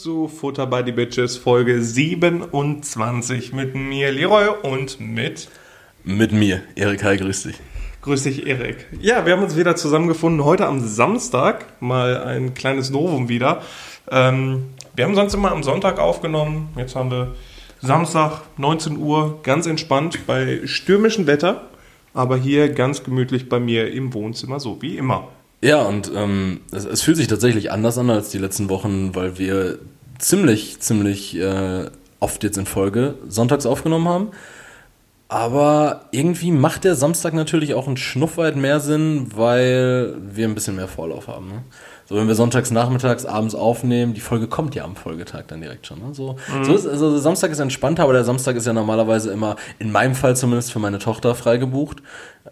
Zu Futter by the Bitches Folge 27 mit mir, Leroy, und mit. Mit mir, Erik. Hi, grüß dich. Grüß dich, Erik. Ja, wir haben uns wieder zusammengefunden. Heute am Samstag. Mal ein kleines Novum wieder. Ähm, wir haben sonst immer am Sonntag aufgenommen. Jetzt haben wir Samstag, 19 Uhr, ganz entspannt bei stürmischem Wetter. Aber hier ganz gemütlich bei mir im Wohnzimmer, so wie immer. Ja, und ähm, es, es, fühlt sich tatsächlich anders an als die letzten Wochen, weil wir ziemlich, ziemlich äh, oft jetzt in Folge sonntags aufgenommen haben. Aber irgendwie macht der Samstag natürlich auch ein Schnuff weit mehr Sinn, weil wir ein bisschen mehr Vorlauf haben. Ne? So, wenn wir sonntags, nachmittags, abends aufnehmen, die Folge kommt ja am Folgetag dann direkt schon. Ne? So, mhm. so ist, also Samstag ist entspannter, aber der Samstag ist ja normalerweise immer, in meinem Fall zumindest für meine Tochter freigebucht.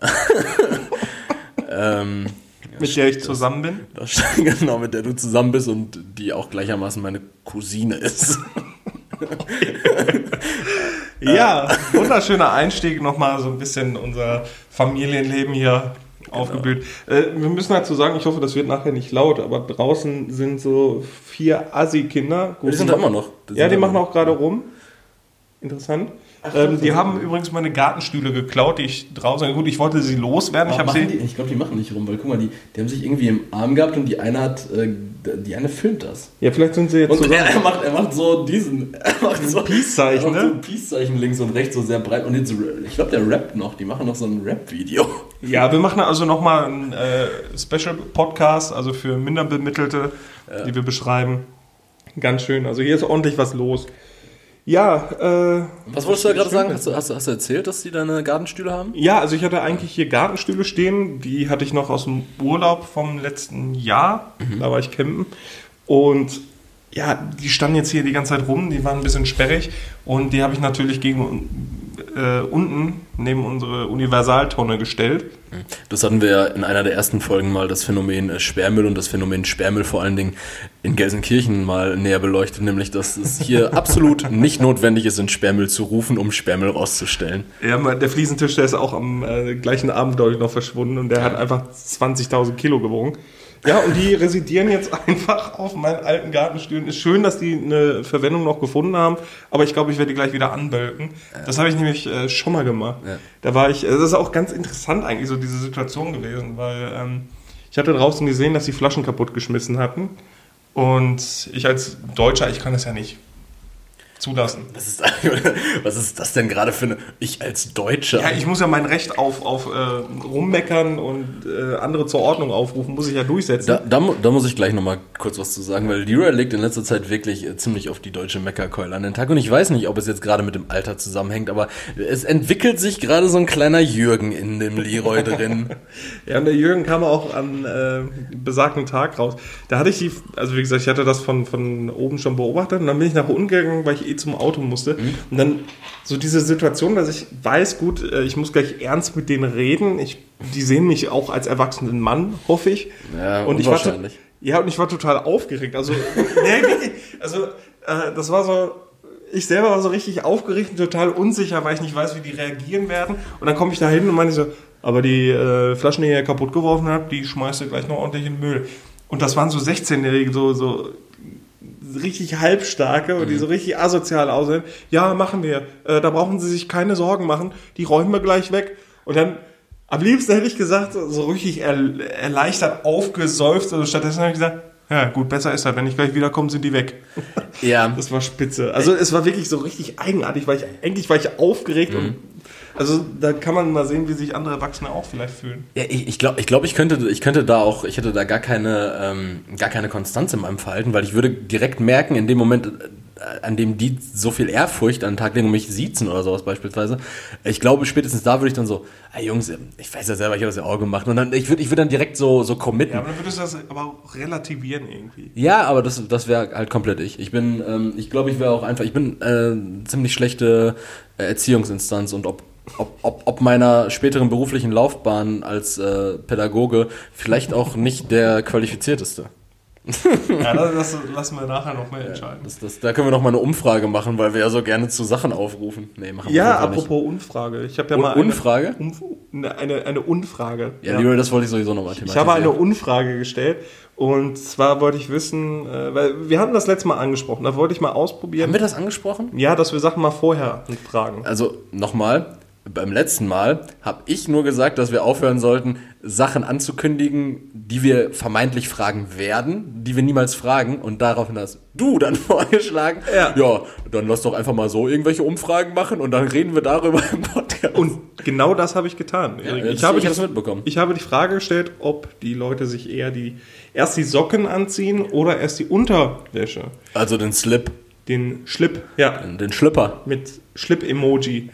ähm, mit der ich zusammen bin? Das, genau, mit der du zusammen bist und die auch gleichermaßen meine Cousine ist. ja, wunderschöner Einstieg, nochmal so ein bisschen unser Familienleben hier genau. aufgeblüht. Äh, wir müssen dazu sagen, ich hoffe, das wird nachher nicht laut, aber draußen sind so vier Assi-Kinder. Die sind da immer noch. Die ja, die machen auch gerade rum. Interessant. Ähm, die haben übrigens meine Gartenstühle geklaut, die ich draußen. Gut, ich wollte sie loswerden. Ich, sie, ich glaube, die machen nicht rum, weil guck mal, die, die haben sich irgendwie im Arm gehabt und die eine hat, äh, die eine filmt das. Ja, vielleicht sind sie jetzt. Und er, er, macht, er macht so diesen, er macht so Peace-Zeichen, ne? So ein Peace-Zeichen links und rechts so sehr breit. Und jetzt, ich glaube, der rappt noch. Die machen noch so ein Rap-Video. Ja, wir machen also nochmal einen äh, Special-Podcast, also für Minderbemittelte, ja. die wir beschreiben. Ganz schön. Also hier ist ordentlich was los. Ja, äh. Was wolltest du da gerade sagen? Hast du, hast, hast du erzählt, dass die deine Gartenstühle haben? Ja, also ich hatte eigentlich hier Gartenstühle stehen. Die hatte ich noch aus dem Urlaub vom letzten Jahr. Mhm. Da war ich campen. Und ja, die standen jetzt hier die ganze Zeit rum. Die waren ein bisschen sperrig. Und die habe ich natürlich gegen äh, unten neben unsere Universaltonne gestellt. Das hatten wir ja in einer der ersten Folgen mal das Phänomen äh, Sperrmüll und das Phänomen Sperrmüll vor allen Dingen in Gelsenkirchen mal näher beleuchtet, nämlich dass es hier absolut nicht notwendig ist, in Sperrmüll zu rufen, um Sperrmüll rauszustellen. Ja, der Fliesentisch, der ist auch am äh, gleichen Abend, glaube ich, noch verschwunden und der hat einfach 20.000 Kilo gewogen. Ja, und die residieren jetzt einfach auf meinen alten Gartenstühlen. Ist schön, dass die eine Verwendung noch gefunden haben, aber ich glaube, ich werde die gleich wieder anbölken. Das habe ich nämlich äh, schon mal gemacht. Ja. Da war ich, das ist auch ganz interessant eigentlich so diese Situation gewesen, weil ähm, ich hatte draußen gesehen, dass die Flaschen kaputt geschmissen hatten. Und ich als Deutscher, ich kann das ja nicht zulassen. Was ist, was ist das denn gerade für eine. Ich als Deutscher? Ja, ich muss ja mein Recht auf, auf äh, rummeckern und äh, andere zur Ordnung aufrufen, muss ich ja durchsetzen. Da, da, da muss ich gleich nochmal kurz was zu sagen, weil Leroy legt in letzter Zeit wirklich äh, ziemlich auf die deutsche Meckerkeule an den Tag. Und ich weiß nicht, ob es jetzt gerade mit dem Alter zusammenhängt, aber es entwickelt sich gerade so ein kleiner Jürgen in dem Leroy drin. ja, und der Jürgen kam auch an äh, besagten Tag raus. Da hatte ich die, also wie gesagt, ich hatte das von, von oben schon beobachtet und dann bin ich nach unten gegangen, weil ich eh zum Auto musste. Mhm. Und dann so diese Situation, dass ich weiß, gut, äh, ich muss gleich ernst mit denen reden. Ich, die sehen mich auch als erwachsenen Mann, hoffe ich. Ja, und ich war, ja, und ich war total aufgeregt. Also, nee, also äh, das war so, ich selber war so richtig aufgeregt und total unsicher, weil ich nicht weiß, wie die reagieren werden. Und dann komme ich da hin und meine so, aber die äh, Flaschen, die ihr kaputt geworfen habt, die schmeißt ihr gleich noch ordentlich in den Müll. Und das waren so 16-Jährige, so, so richtig halbstarke und die mhm. so richtig asozial aussehen. Ja, machen wir. Äh, da brauchen Sie sich keine Sorgen machen. Die räumen wir gleich weg. Und dann, am liebsten hätte ich gesagt, so richtig er, erleichtert aufgesäuft. Also stattdessen habe ich gesagt, ja, gut, besser ist das. Wenn ich gleich wiederkomme, sind die weg. Ja. Das war spitze. Also es war wirklich so richtig eigenartig, weil ich eigentlich war ich aufgeregt mhm. und also da kann man mal sehen, wie sich andere Erwachsene auch vielleicht fühlen. Ja, ich, ich glaube, ich, glaub, ich, könnte, ich könnte da auch, ich hätte da gar keine, ähm, gar keine Konstanz in meinem Verhalten, weil ich würde direkt merken, in dem Moment, äh, an dem die so viel Ehrfurcht an den Tag legen und mich siezen oder sowas beispielsweise, ich glaube, spätestens da würde ich dann so, hey Jungs, ich weiß ja selber, ich habe das ja auch gemacht. Und dann, ich würde ich würd dann direkt so, so committen. Ja, aber dann würdest du das aber auch relativieren irgendwie. Ja, aber das, das wäre halt komplett ich. Ich bin, ähm, ich glaube, ich wäre auch einfach, ich bin äh, ziemlich schlechte Erziehungsinstanz und ob ob, ob, ob meiner späteren beruflichen Laufbahn als äh, Pädagoge vielleicht auch nicht der qualifizierteste. ja, das, das lassen wir nachher noch mal entscheiden. Das, das, da können wir noch mal eine Umfrage machen, weil wir ja so gerne zu Sachen aufrufen. Nee, machen wir Ja, einfach nicht. apropos Umfrage. Ich habe ja Un- mal eine, Unfrage? Umf eine, eine, eine Unfrage. Ja, Leroy, das wollte ich sowieso nochmal Ich habe eine Unfrage gestellt und zwar wollte ich wissen, äh, weil wir hatten das letzte Mal angesprochen, da wollte ich mal ausprobieren. Haben wir das angesprochen? ja, dass wir Sachen mal vorher fragen. Also nochmal, beim letzten Mal habe ich nur gesagt, dass wir aufhören sollten, Sachen anzukündigen, die wir vermeintlich fragen werden, die wir niemals fragen. Und daraufhin hast du dann vorgeschlagen, Ja. ja, dann lass doch einfach mal so irgendwelche Umfragen machen und dann reden wir darüber im Podcast. Und genau das habe ich getan. Jetzt- ich, habe ich hab's mitbekommen. ich habe die Frage gestellt, ob die Leute sich eher die erst die Socken anziehen oder erst die Unterwäsche. also den Slip, Den Schlip, ja, den Schlipper. mit Schlip-Emoji.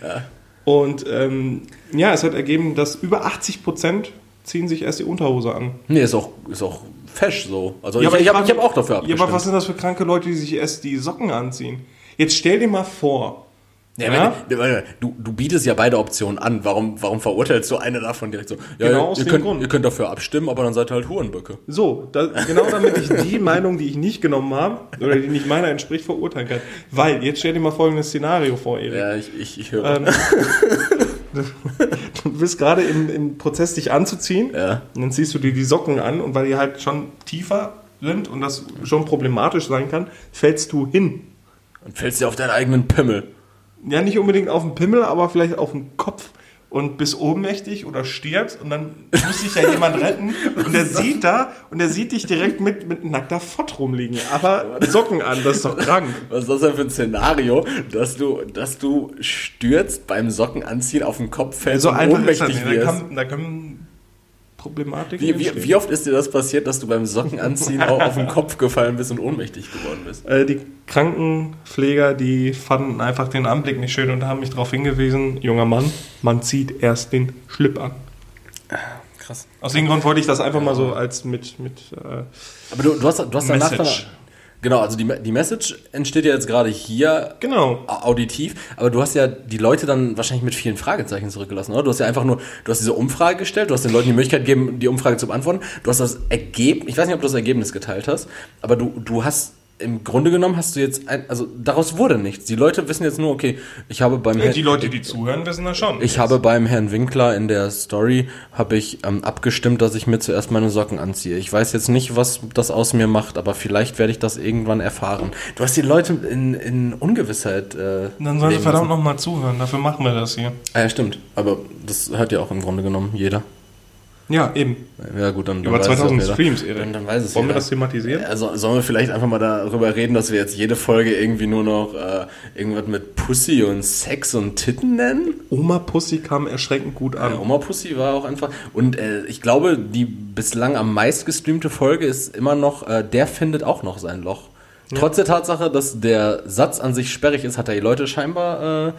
Und ähm, ja, es hat ergeben, dass über 80 Prozent ziehen sich erst die Unterhose an. Nee, ist auch, ist auch fesch so. Also Ja, ich, ich habe hab auch dafür Ja, abgestimmt. aber was sind das für kranke Leute, die sich erst die Socken anziehen? Jetzt stell dir mal vor. Ja, Ja? wenn- Du, du bietest ja beide Optionen an. Warum, warum verurteilst du eine davon direkt so? Ja, Genau ihr, aus ihr, dem könnt, Grund. ihr könnt dafür abstimmen, aber dann seid ihr halt Hurenböcke. So, da, genau damit ich die Meinung, die ich nicht genommen habe, oder die nicht meiner entspricht, verurteilen kann. Weil, jetzt stell dir mal folgendes Szenario vor, Erik. Ja, ich, ich, ich höre. Ähm, du bist gerade im, im Prozess, dich anzuziehen. Ja. Und dann ziehst du dir die Socken an und weil die halt schon tiefer sind und das schon problematisch sein kann, fällst du hin. Und fällst dir auf deinen eigenen Pimmel. Ja, nicht unbedingt auf den Pimmel, aber vielleicht auf den Kopf und bist ohnmächtig oder stirbst und dann muss sich ja jemand retten und der sieht da und der sieht dich direkt mit, mit nackter Fott rumliegen. Aber Socken an, das ist doch krank. Was ist das denn für ein Szenario, dass du, dass du stürzt beim Sockenanziehen auf den Kopf fällst So und ohnmächtig nicht. Da, wirst? kann, da können Problematiken Wie, wie, wie oft ist dir das passiert, dass du beim Sockenanziehen auch auf den Kopf gefallen bist und ohnmächtig geworden bist? Äh, die Krankenpfleger, die fanden einfach den Anblick nicht schön und haben mich darauf hingewiesen, junger Mann, man zieht erst den Schlip an. Krass. Aus dem Grund wollte ich das einfach mal so als mit, mit äh, Aber du, du hast, du hast danach... Message. Genau, also die, die Message entsteht ja jetzt gerade hier genau. auditiv, aber du hast ja die Leute dann wahrscheinlich mit vielen Fragezeichen zurückgelassen, oder? Du hast ja einfach nur, du hast diese Umfrage gestellt, du hast den Leuten die Möglichkeit gegeben, die Umfrage zu beantworten. Du hast das Ergebnis, ich weiß nicht, ob du das Ergebnis geteilt hast, aber du, du hast im Grunde genommen hast du jetzt ein, also daraus wurde nichts. Die Leute wissen jetzt nur, okay, ich habe beim Ja, Herrn- die Leute, die zuhören, wissen das schon. ich habe beim Herrn Winkler in der Story habe ich ähm, abgestimmt, dass ich mir zuerst meine Socken anziehe. Ich weiß jetzt nicht, was das aus mir macht, aber vielleicht werde ich das irgendwann erfahren. Du hast die Leute in, in Ungewissheit. Äh, Dann sollen sie verdammt nochmal zuhören, dafür machen wir das hier. Ah, ja, stimmt. Aber das hört ja auch im Grunde genommen jeder. Ja, eben. Ja, gut, dann, Über weiß es auch 2000 jeder. Streams, Erik. Dann, dann weiß es Wollen wir jeder. das thematisieren? Also, sollen wir vielleicht einfach mal darüber reden, dass wir jetzt jede Folge irgendwie nur noch äh, irgendwas mit Pussy und Sex und Titten nennen? Oma Pussy kam erschreckend gut an. Ja, Oma Pussy war auch einfach. Und äh, ich glaube, die bislang am meist gestreamte Folge ist immer noch, äh, der findet auch noch sein Loch. Trotz der Tatsache, dass der Satz an sich sperrig ist, hat er die Leute scheinbar, äh,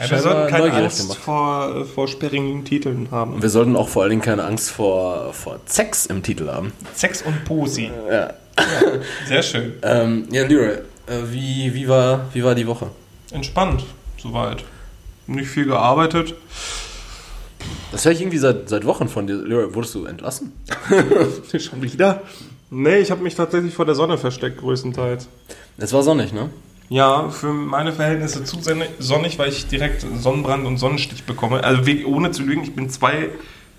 Ja, wir sollten keine neugierig Angst gemacht. vor, vor sperrigen Titeln haben. Und wir sollten auch vor allen Dingen keine Angst vor, vor Sex im Titel haben. Sex und Pussy. Ja. Sehr schön. Ähm, ja, Leroy, äh, wie, wie, war, wie war die Woche? Entspannt, soweit. Nicht viel gearbeitet. Das höre ich irgendwie seit, seit Wochen von dir. Leroy, wurdest du entlassen? Schon wieder? Nee, ich habe mich tatsächlich vor der Sonne versteckt, größtenteils. Es war sonnig, ne? Ja, für meine Verhältnisse zu sonnig, weil ich direkt Sonnenbrand und Sonnenstich bekomme. Also ohne zu lügen, ich bin zwei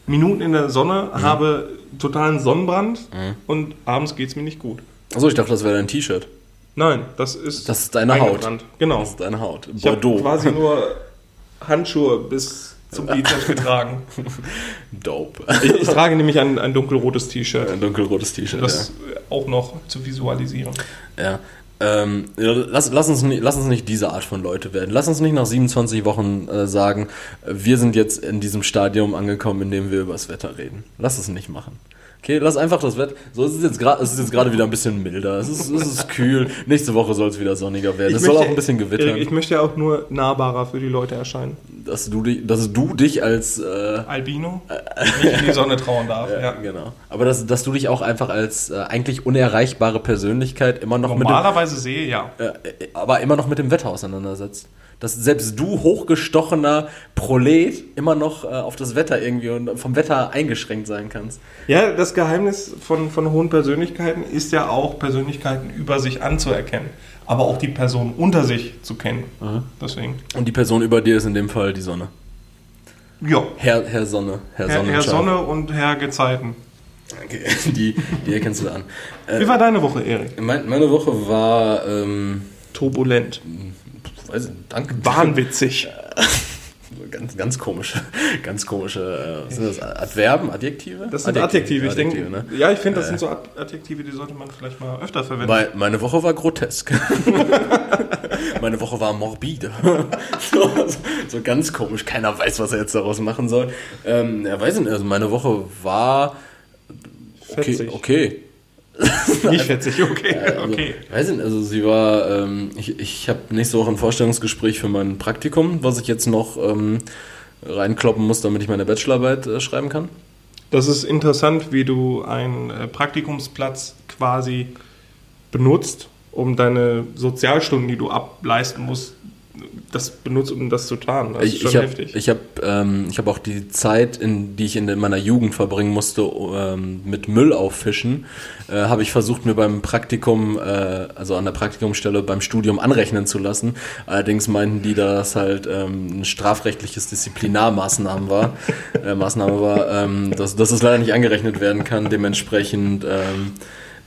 Minuten in der Sonne, habe totalen Sonnenbrand und abends geht es mir nicht gut. Achso, ich dachte, das wäre dein T-Shirt. Nein, das ist Das ist deine Haut. Genau. Das ist deine Haut. Ich habe Bordeaux. quasi nur Handschuhe bis zum Bizeps getragen. Dope. Ich, ich trage nämlich ein, ein dunkelrotes T-Shirt, Ein dunkelrotes T-Shirt. das auch noch zu visualisieren. Ja. Ähm, lass, lass, uns nicht, lass uns nicht diese Art von Leute werden. Lass uns nicht nach 27 Wochen äh, sagen, wir sind jetzt in diesem Stadium angekommen, in dem wir über das Wetter reden. Lass es nicht machen. Okay, lass einfach das Wetter. So es ist jetzt gerade, es ist jetzt gerade wieder ein bisschen milder. Es ist, es ist kühl. Nächste Woche soll es wieder sonniger werden. es soll auch ein bisschen gewittern. Ich möchte ja auch nur nahbarer für die Leute erscheinen. Dass du dich, dass du dich als äh, Albino, nicht in die Sonne trauen darf. ja, Ja. genau. Aber dass, dass du dich auch einfach als äh, eigentlich unerreichbare Persönlichkeit immer noch mit dem, Normalerweise sehe ja. äh, äh, aber immer noch mit dem Wetter auseinandersetzt. dass selbst du, hochgestochener Prolet, immer noch äh, auf das Wetter irgendwie und vom Wetter eingeschränkt sein kannst. Ja, das Geheimnis von, von hohen Persönlichkeiten ist ja auch, Persönlichkeiten über sich anzuerkennen. Aber auch die Person unter sich zu kennen. Deswegen. Und die Person über dir ist in dem Fall die Sonne. Ja. Herr, Herr Sonne. Herr, Herr, Herr Sonnenschein. Sonne und Herr Gezeiten. Okay, die, die erkennst du an. Wie war deine Woche, Erik? Mein, meine Woche war, ähm, Turbulent. weiß ich, danke. Wahnwitzig. Ganz, ganz komische, ganz komische, äh, sind das Adverben, Adjektive? Das sind Adjektive. Ich denke, ne? ja, ich finde, das sind so Ad- Adjektive, die sollte man vielleicht mal öfter verwenden. Weil meine Woche war grotesk. meine Woche war morbide. so, so, so ganz komisch. Keiner weiß, was er jetzt daraus machen soll. Ähm, ja, weiß nicht. Also meine Woche war okay. Fetzig. okay. Nicht fetzig, okay. Also, okay. Weiß nicht, also sie war, ähm, ich, ich habe nächste Woche ein Vorstellungsgespräch für mein Praktikum, was ich jetzt noch ähm, reinkloppen muss, damit ich meine Bachelorarbeit äh, schreiben kann. Das ist interessant, wie du einen äh, Praktikumsplatz quasi benutzt, um deine Sozialstunden, die du ableisten musst, das benutzt, um das zu tarnen. Das ist ich schon ich habe heftig. ich hab, ähm, ich hab auch die Zeit, in, die ich in meiner Jugend verbringen musste, ähm, mit Müll auffischen, äh, habe ich versucht, mir beim Praktikum, äh, also an der Praktikumsstelle beim Studium anrechnen zu lassen. Allerdings meinten die, dass halt ähm, ein strafrechtliches Disziplinarmaßnahmen war, äh, Maßnahme war, ähm, dass, dass es leider nicht angerechnet werden kann. Dementsprechend ähm,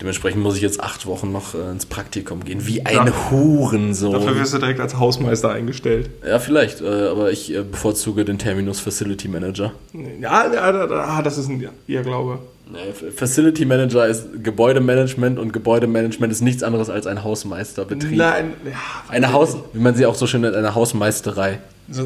Dementsprechend muss ich jetzt acht Wochen noch äh, ins Praktikum gehen. Wie ein Ja. Hurensohn. Dafür wirst du direkt als Hausmeister eingestellt. Ja, vielleicht, äh, aber ich äh, bevorzuge den Terminus Facility Manager. Ja, ja, ah, das ist ein Irrglaube. Nee, F- Facility Manager ist Gebäudemanagement und Gebäudemanagement ist nichts anderes als ein Hausmeisterbetrieb. Nein, ja, Eine Haus, wie man sie auch so schön nennt, eine Hausmeisterei.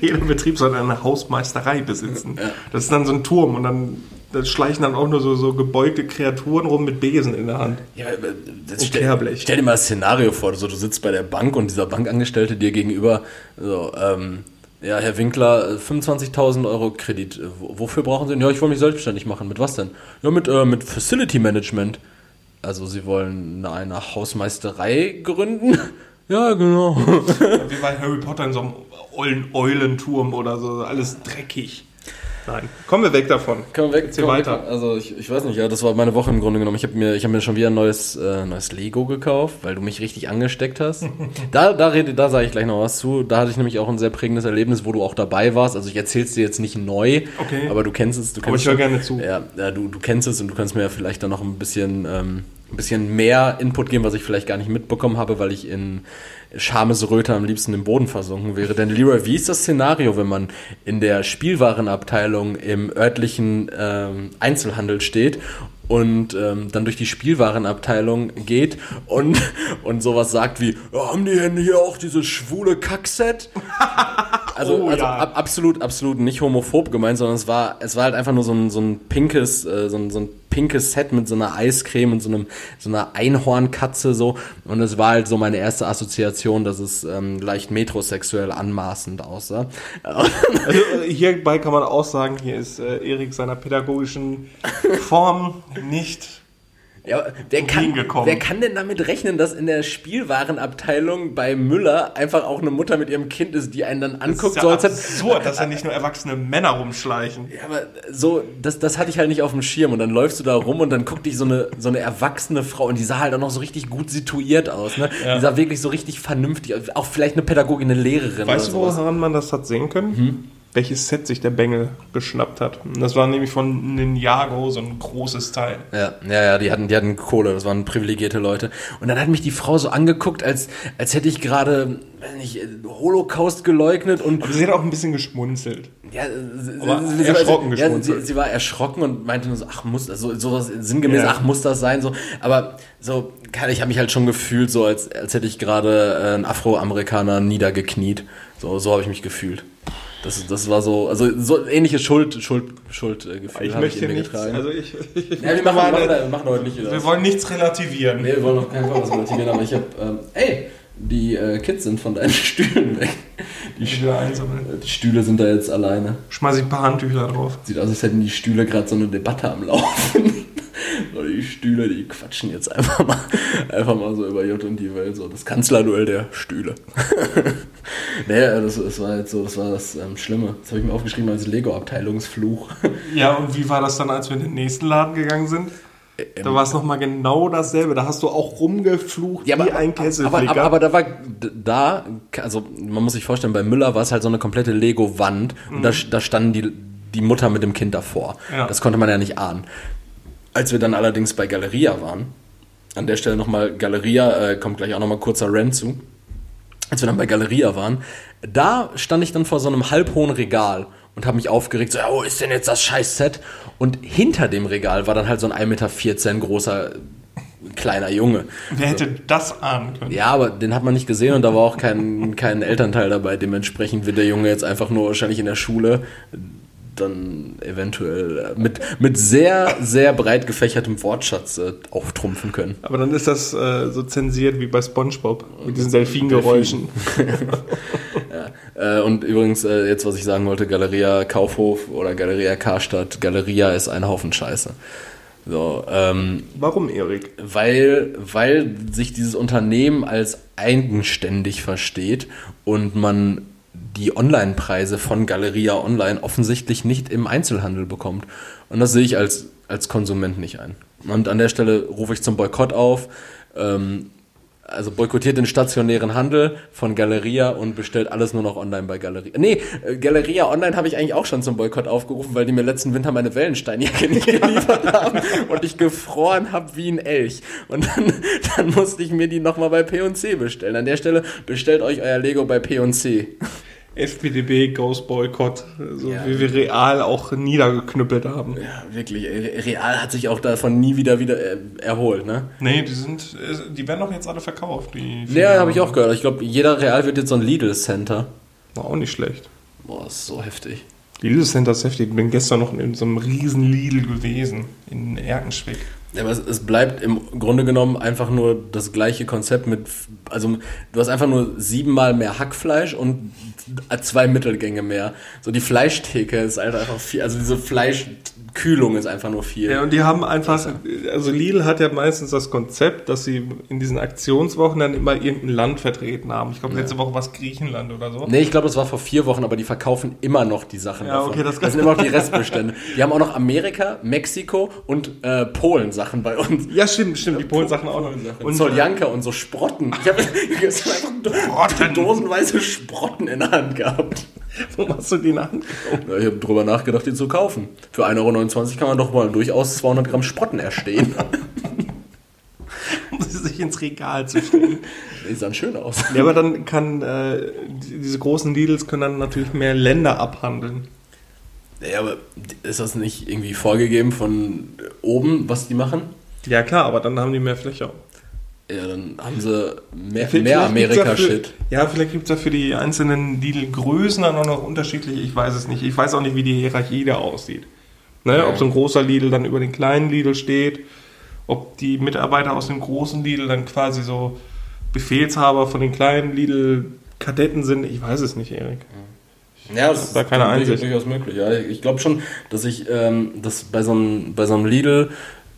Jeder Betrieb soll eine Hausmeisterei besitzen. Das ist dann so ein Turm und dann da schleichen dann auch nur so, so gebeugte Kreaturen rum mit Besen in der Hand. Ja, das stell, stell dir mal das Szenario vor, so, du sitzt bei der Bank und dieser Bankangestellte dir gegenüber, so, ähm, ja, Herr Winkler, äh, 25.000 Euro Kredit. Wo- Wofür brauchen Sie denn? Ja, ich will mich selbstständig machen. Mit was denn? Ja, mit, äh, mit Facility Management. Also, Sie wollen eine, Hausmeisterei gründen? Ja, genau. Wie bei Harry Potter in so einem Eulen Eulenturm oder so, alles dreckig. Nein, kommen wir weg davon. Können wir weg, wir weiter. weg. Also ich, ich weiß nicht, ja, das war meine Woche im Grunde genommen. Ich habe mir, ich hab mir schon wieder ein neues, äh, neues Lego gekauft, weil du mich richtig angesteckt hast. da, da, rede, da sage ich gleich noch was zu. Da hatte ich nämlich auch ein sehr prägendes Erlebnis, wo du auch dabei warst. Also ich erzähl's dir jetzt nicht neu, Okay. aber du kennst es. Du Aber kennst ich höre es. gerne zu. Ja, ja du, du kennst es und du kannst mir ja vielleicht dann noch ein bisschen, ähm, ein bisschen mehr Input geben, was ich vielleicht gar nicht mitbekommen habe, weil ich in Schamesröte am liebsten im Boden versunken wäre. Denn Leroy, wie ist das Szenario, wenn man in der Spielwarenabteilung im örtlichen ähm, Einzelhandel steht und ähm, dann durch die Spielwarenabteilung geht und, und sowas sagt wie, ja, haben die denn hier auch dieses schwule Kackset? Also, Oh, also ja. ab, absolut, absolut nicht homophob gemeint, sondern es war, es war halt einfach nur so ein, so ein pinkes, äh, so ein, so ein pinkes Set mit so einer Eiscreme und so einem, so einer Einhornkatze so. Und es war halt so meine erste Assoziation, dass es ähm, leicht metrosexuell anmaßend aussah. Also äh, hierbei kann man auch sagen, hier ist äh, Erik seiner pädagogischen Form nicht. Ja, wer kann, wer kann denn damit rechnen, dass in der Spielwarenabteilung bei Müller einfach auch eine Mutter mit ihrem Kind ist, die einen dann Das anguckt, ist so ja hätte- absurd, dass ja nicht nur erwachsene Männer rumschleichen. Ja, aber so, das, das hatte ich halt nicht auf dem Schirm. Und dann läufst du da rum und dann guckt dich so eine, so eine erwachsene Frau und die sah halt auch noch so richtig gut situiert aus. Ne? Die sah wirklich so richtig vernünftig aus. Auch vielleicht eine Pädagogin, eine Lehrerin Weißt du, woran man das hat sehen können? Welches Set sich der Bengel geschnappt hat. Und Das war nämlich von Ninjago, so ein großes Teil. Ja, ja, ja, die hatten, die hatten Kohle, das waren privilegierte Leute. Und dann hat mich die Frau so angeguckt, als, als hätte ich gerade, nicht, Holocaust geleugnet und Aber sie hat auch ein bisschen geschmunzelt. Ja, sie, Aber sie, erschrocken sie, ja, sie, geschmunzelt. sie war erschrocken und meinte nur so, ach, muss, also sowas sinngemäß, Ja. ach, muss das sein, so. Aber so, ich habe mich halt schon gefühlt, so als, als hätte ich gerade äh, einen Afroamerikaner niedergekniet. So, so habe ich mich gefühlt. Das, das war so, also so ähnliches Schuld, Schuld, Schuldgefühl Ich habe möchte mir nichts, getragen. also ich, ich ja, wir machen, mal machen, eine- wir machen heute nicht wieder. wir wollen nichts relativieren. Nee, wir wollen auf keinen Fall was relativieren, aber ich habe, ähm, ey, die äh, Kids sind von deinen Stühlen weg. Die, Ich St- will einsammeln. die Stühle sind da jetzt alleine. Schmeiß ich ein paar Handtücher drauf. Sieht aus, als hätten die Stühle gerade so eine Debatte am Laufen. So, die Stühle, die quatschen jetzt einfach mal, einfach mal so über J und die Welt. So das Kanzlerduell der Stühle. naja, das, das war jetzt so, das war das ähm, Schlimme. Das habe ich mir aufgeschrieben als Lego-Abteilungsfluch. Ja, und wie war das dann, als wir in den nächsten Laden gegangen sind? Da war es nochmal genau dasselbe. Da hast du auch rumgeflucht Ja, aber, wie ein aber, Kesselflicker. aber, aber da war da, also man muss sich vorstellen, bei Müller war es halt so eine komplette Lego-Wand und da, da standen die, die Mutter mit dem Kind davor. Ja. Das konnte man ja nicht ahnen. Als wir dann allerdings bei Galeria waren, an der Stelle nochmal Galeria, äh, kommt gleich auch nochmal kurzer Rant zu. Als wir dann bei Galeria waren, da stand ich dann vor so einem halbhohen Regal und habe mich aufgeregt, so, ja, wo ist denn jetzt das scheiß Set? Und hinter dem Regal war dann halt so ein 1,14 Meter großer kleiner Junge. Wer hätte das ahnen können? Ja, aber den hat man nicht gesehen und da war auch kein, kein Elternteil dabei. Dementsprechend wird der Junge jetzt einfach nur wahrscheinlich in der Schule dann eventuell äh, mit, mit sehr, sehr breit gefächertem Wortschatz äh, auftrumpfen können. Aber dann ist das äh, so zensiert wie bei Spongebob mit diesen Delfingeräuschen. Äh, und übrigens, äh, jetzt was ich sagen wollte, Galeria Kaufhof oder Galeria Karstadt, Galeria ist ein Haufen Scheiße. So, ähm, Warum, Erik? weil, weil sich dieses Unternehmen als eigenständig versteht und man die Online-Preise von Galeria Online offensichtlich nicht im Einzelhandel bekommt. Und das sehe ich als, als Konsument nicht ein. Und an der Stelle rufe ich zum Boykott auf. Ähm, also boykottiert den stationären Handel von Galeria und bestellt alles nur noch online bei Galeria. Nee, äh, Galeria Online habe ich eigentlich auch schon zum Boykott aufgerufen, weil die mir letzten Winter meine Wellensteinjacke nicht geliefert haben und ich gefroren habe wie ein Elch. Und dann, dann musste ich mir die nochmal bei P&C bestellen. An der Stelle bestellt euch euer Lego bei P&C. FPDB Ghost Boykott, so Ja. wie wir real auch niedergeknüppelt haben. Ja, wirklich. Real hat sich auch davon nie wieder wieder äh, erholt, ne? Nee, die sind, äh, die werden doch jetzt alle verkauft. Die Ja, habe ich auch gehört. Ich glaube, jeder Real wird jetzt so ein Lidl-Center. War auch nicht schlecht. Boah, ist so heftig. Lidl Center ist heftig. Ich bin gestern noch in so einem riesen Lidl gewesen. In Erkenschwick. Ja, aber es, es bleibt im Grunde genommen einfach nur das gleiche Konzept mit, also du hast einfach nur siebenmal mehr Hackfleisch und zwei Mittelgänge mehr. So die Fleischtheke ist halt einfach viel, also diese Fleischkühlung ist einfach nur viel. Ja, und die haben einfach, also Lidl hat ja meistens das Konzept, dass sie in diesen Aktionswochen dann immer irgendein Land vertreten haben. Ich glaube, letzte Woche war es Griechenland oder so. Nee, ich glaube, das war vor vier Wochen, aber die verkaufen immer noch die Sachen Ja, okay, das das sind immer noch die Restbestände. Die haben auch noch Amerika, Mexiko und äh, Polen Sachen bei uns. Ja, stimmt, stimmt, die Polen-Sachen auch noch. Und Soljanka und so Sprotten. Ich habe gestern einfach dosenweise Sprotten in der Hand gehabt. Wo hast du die in der Hand? Ja, ich habe drüber nachgedacht, die zu kaufen. Für 1,29 Euro kann man doch mal durchaus 200 Gramm Sprotten erstehen. Um sie sich ins Regal zu stellen. Die sahen schön aus. ja, aber dann kann, äh, die- diese großen Lidls können dann natürlich mehr Länder abhandeln. Ja, aber ist das nicht irgendwie vorgegeben von oben, was die machen? Ja, klar, aber dann haben die mehr Fläche. Ja, dann haben sie mehr, Vielleicht mehr Amerika-Shit. Ja, vielleicht gibt es ja für die einzelnen Lidl-Größen dann auch noch unterschiedliche, ich weiß es nicht. Ich weiß auch nicht, wie die Hierarchie da aussieht. Ne? Ja. Ob so ein großer Lidl dann über den kleinen Lidl steht, ob die Mitarbeiter aus dem großen Lidl dann quasi so Befehlshaber von den kleinen Lidl-Kadetten sind. Ich weiß es nicht, Erik. Ja, das da keine durchaus- Einsicht. durchaus möglich. Ja, ich glaube schon, dass ich, ähm, dass bei so einem, bei so einem Lidl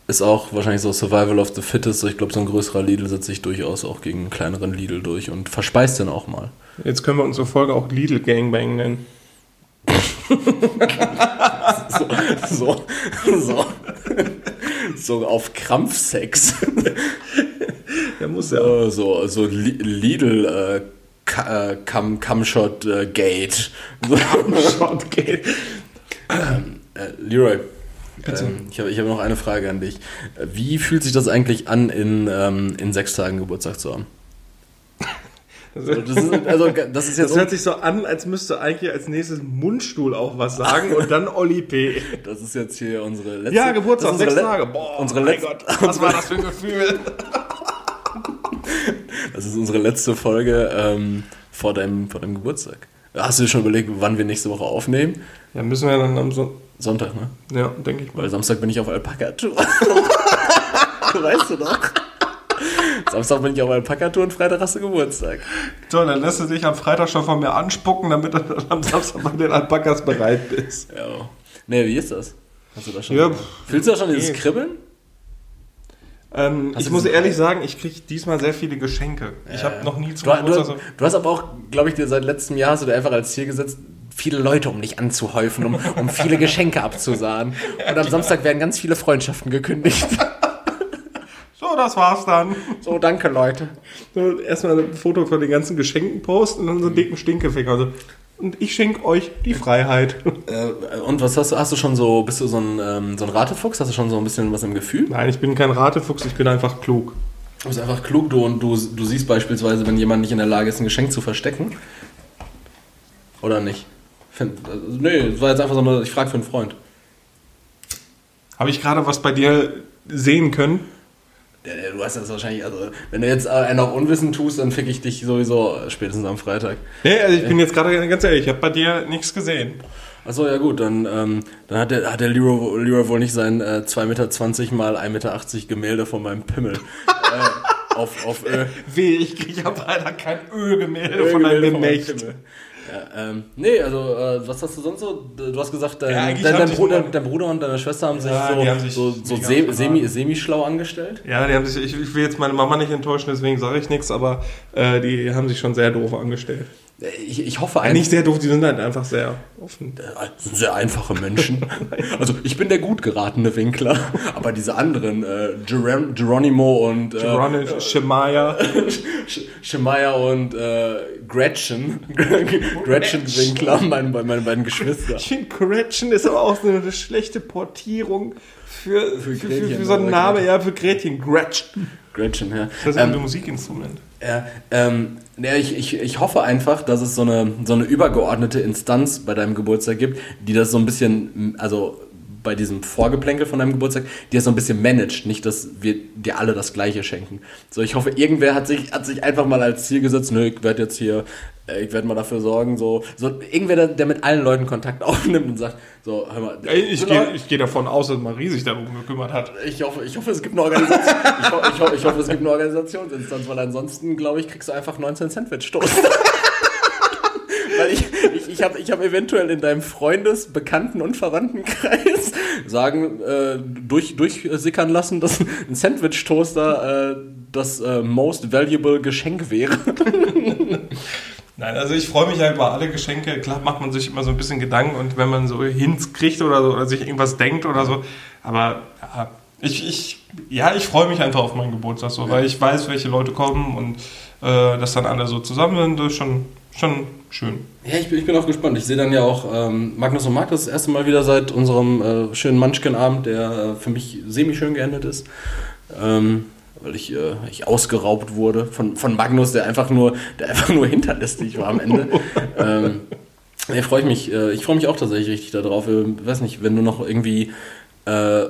ist auch wahrscheinlich so Survival of the Fittest. Ich glaube, so ein größerer Lidl setzt sich durchaus auch gegen einen kleineren Lidl durch und verspeist den auch mal. Jetzt können wir unsere Folge auch Lidl Gangbang nennen. So, so, so auf Krampfsex. Der muss ja. So, so Li- Lidl äh, Äh, Cam Camshot äh, Gate. So. Shot geht. Äh, Leroy, ähm, ich habe ich hab noch eine Frage an dich. Wie fühlt sich das eigentlich an, in, ähm, in sechs Tagen Geburtstag zu haben? Also, das ist, also, das ist jetzt Das hört sich so an, als müsste eigentlich als nächstes Mundstuhl auch was sagen und dann Oli P. das ist jetzt hier unsere letzte. Ja, Geburtstag, sechs Tage. Boah, unsere mein letzte, Gott, was war das für ein Gefühl? Das ist unsere letzte Folge ähm, vor, deinem, vor deinem Geburtstag. Hast du dir schon überlegt, wann wir nächste Woche aufnehmen? Ja, müssen wir dann am so Sonntag, ne? Ja, denke ich mal. Weil Samstag bin ich auf Alpaka-Tour. weißt du doch. Samstag bin ich auf Alpaka-Tour und Freitag hast du Geburtstag. So, dann lässt du dich am Freitag schon von mir anspucken, damit du dann am Samstag bei den Alpakas bereit bist. Ja. Nee, wie ist das? Hast du da schon? Ja, Fühlst du da schon dieses. Kribbeln? Ähm, Hast ich muss ehrlich sagen, ich kriege diesmal sehr viele Geschenke. Ich habe noch nie zum Du, du, so. du hast aber auch, glaube ich, dir seit letztem Jahr hast du dir einfach als Ziel gesetzt, viele Leute um dich anzuhäufen, um, um viele Geschenke abzusahen. Und am Samstag werden ganz viele Freundschaften gekündigt. So, das war's dann. So, danke, Leute. So, erstmal ein Foto von den ganzen Geschenken posten und dann so einen dicken Stinkefinger. Also, und ich schenke euch die Freiheit. Äh, und was hast du? Hast du schon so, bist du so ein, ähm, so ein Ratefuchs? Hast du schon so ein bisschen was im Gefühl? Nein, ich bin kein Ratefuchs, ich bin einfach klug. Du bist einfach klug, du, und du, du siehst beispielsweise, wenn jemand nicht in der Lage ist, ein Geschenk zu verstecken. Oder nicht? Find, also, nee, das war jetzt einfach so eine, ich frage für einen Freund. Habe ich gerade was bei dir sehen können? Du hast das wahrscheinlich, also wenn du jetzt äh, auf Unwissen tust, dann fick ich dich sowieso spätestens am Freitag. Nee, also ich bin jetzt gerade ganz ehrlich, ich habe bei dir nichts gesehen. Achso, ja gut, dann, ähm, dann hat der, hat der Leroy, Leroy wohl nicht sein äh, 2,20 Meter mal 1,80 Meter Gemälde von meinem Pimmel äh, auf, auf Öl. Weh, ich, ich habe leider kein Ölgemälde von Ölgemälde Gemächt. meinem Pimmel. Ja, ähm, nee, also äh, was hast du sonst so? Du hast gesagt, dein, Ja, dein, dein, Bruder, dein Bruder und deine Schwester haben sich Ja, so, haben sich so, so se verraten. semi, semi-schlau angestellt. Ja, die haben sich, ich, ich will jetzt meine Mama nicht enttäuschen, deswegen sage ich nichts, aber äh, die haben sich schon sehr doof angestellt. Ich, ich hoffe Äh, eigentlich. Nicht sehr doof, die sind halt einfach sehr offen. Das sind sehr einfache Menschen. Also ich bin der gut geratene Winkler, aber diese anderen, äh, Geron Geronimo und äh, Ronald Shemaya. Sch- Shemaya und äh, Gretchen, Gretchen Winkler, meine, meine beiden Geschwister. Ich finde, Gretchen ist aber auch so eine schlechte Portierung für, für, für, Gretchen, für so einen Namen, ja, für Gretchen. Gretchen. Gretchen, ja. Das ist Ähm, ein Musikinstrument. Ja, ähm, ja, ich, ich, ich hoffe einfach, dass es so eine, so eine übergeordnete Instanz bei deinem Geburtstag gibt, die das so ein bisschen, also bei diesem Vorgeplänkel von deinem Geburtstag, die das so ein bisschen managt. Nicht, dass wir dir alle das Gleiche schenken. So, ich hoffe, irgendwer hat sich, hat sich einfach mal als Ziel gesetzt, nö, ich werde jetzt hier, äh, ich werde mal dafür sorgen, so, so irgendwer, der, der mit allen Leuten Kontakt aufnimmt und sagt, so, hör mal, Ey, Ich gehe ich geh davon aus, dass Marie sich darum gekümmert hat. ich hoffe, ich hoffe, es gibt eine Organisation. Ich, ho ich, ho ich hoffe, es gibt eine Organisationsinstanz, weil ansonsten, glaube ich, kriegst du einfach 19 Sandwich Toast. weil ich, habe ich hab eventuell in deinem Freundes-, Bekannten- und Verwandtenkreis sagen, äh, durch, durchsickern lassen, dass ein Sandwich-Toaster äh, das äh, most valuable Geschenk wäre. Nein, also ich freue mich halt über alle Geschenke. Klar macht man sich immer so ein bisschen Gedanken und wenn man so Hints kriegt oder so oder sich irgendwas denkt oder so. Aber ja, ich, ich, ja, ich freue mich einfach auf meinen Geburtstag so, weil ich weiß, welche Leute kommen und äh, dass dann alle so zusammen sind, das ist schon, schon schön. Ja, ich bin, ich bin auch gespannt. Ich sehe dann ja auch ähm, Magnus und Marc das erste Mal wieder seit unserem äh, schönen Munchkin-Abend, der äh, für mich semi-schön geendet ist. Ähm, weil ich, äh, ich ausgeraubt wurde von, von Magnus, der einfach nur, der einfach nur hinterlistig war am Ende. ähm, nee, freue ich mich, äh, ich freue mich auch tatsächlich richtig darauf. Ich weiß nicht, wenn du noch irgendwie äh,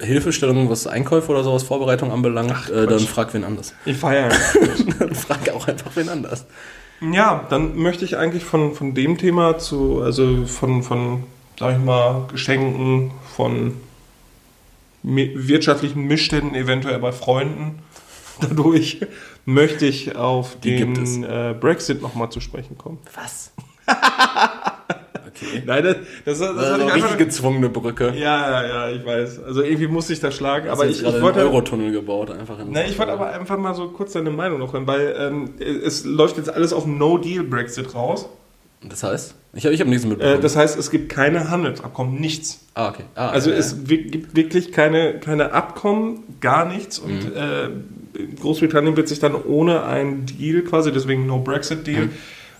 Hilfestellungen, was Einkäufe oder sowas, Vorbereitung anbelangt, äh, dann frag wen anders. Ich feiere. dann frag auch einfach wen anders. Ja, dann möchte ich eigentlich von, von dem Thema zu, also von, von, sag ich mal, Geschenken, von wirtschaftlichen Missständen eventuell bei Freunden. Dadurch möchte ich auf Die den äh, Brexit nochmal zu sprechen kommen. Was? okay. Nein, das, das, das, Das ist hatte eine ich richtig gezwungene Brücke. Ja, ja, ja, ich weiß. Also irgendwie musste ich da schlagen, Aber aber ich, ich, wollte... einen Eurotunnel gebaut, einfach in Ne, ich wollte aber einfach mal so kurz deine Meinung noch hören, weil ähm, es läuft jetzt alles auf No-Deal-Brexit raus. Das heißt? Ich habe ich hab nichts mitbekommen. Äh, das heißt, es gibt keine Handelsabkommen, nichts. ah, okay. Ah, Also ja, es wi- gibt wirklich keine, keine Abkommen, gar nichts. Und Mhm. äh, Großbritannien wird sich dann ohne einen Deal, quasi deswegen No-Brexit-Deal, Mhm.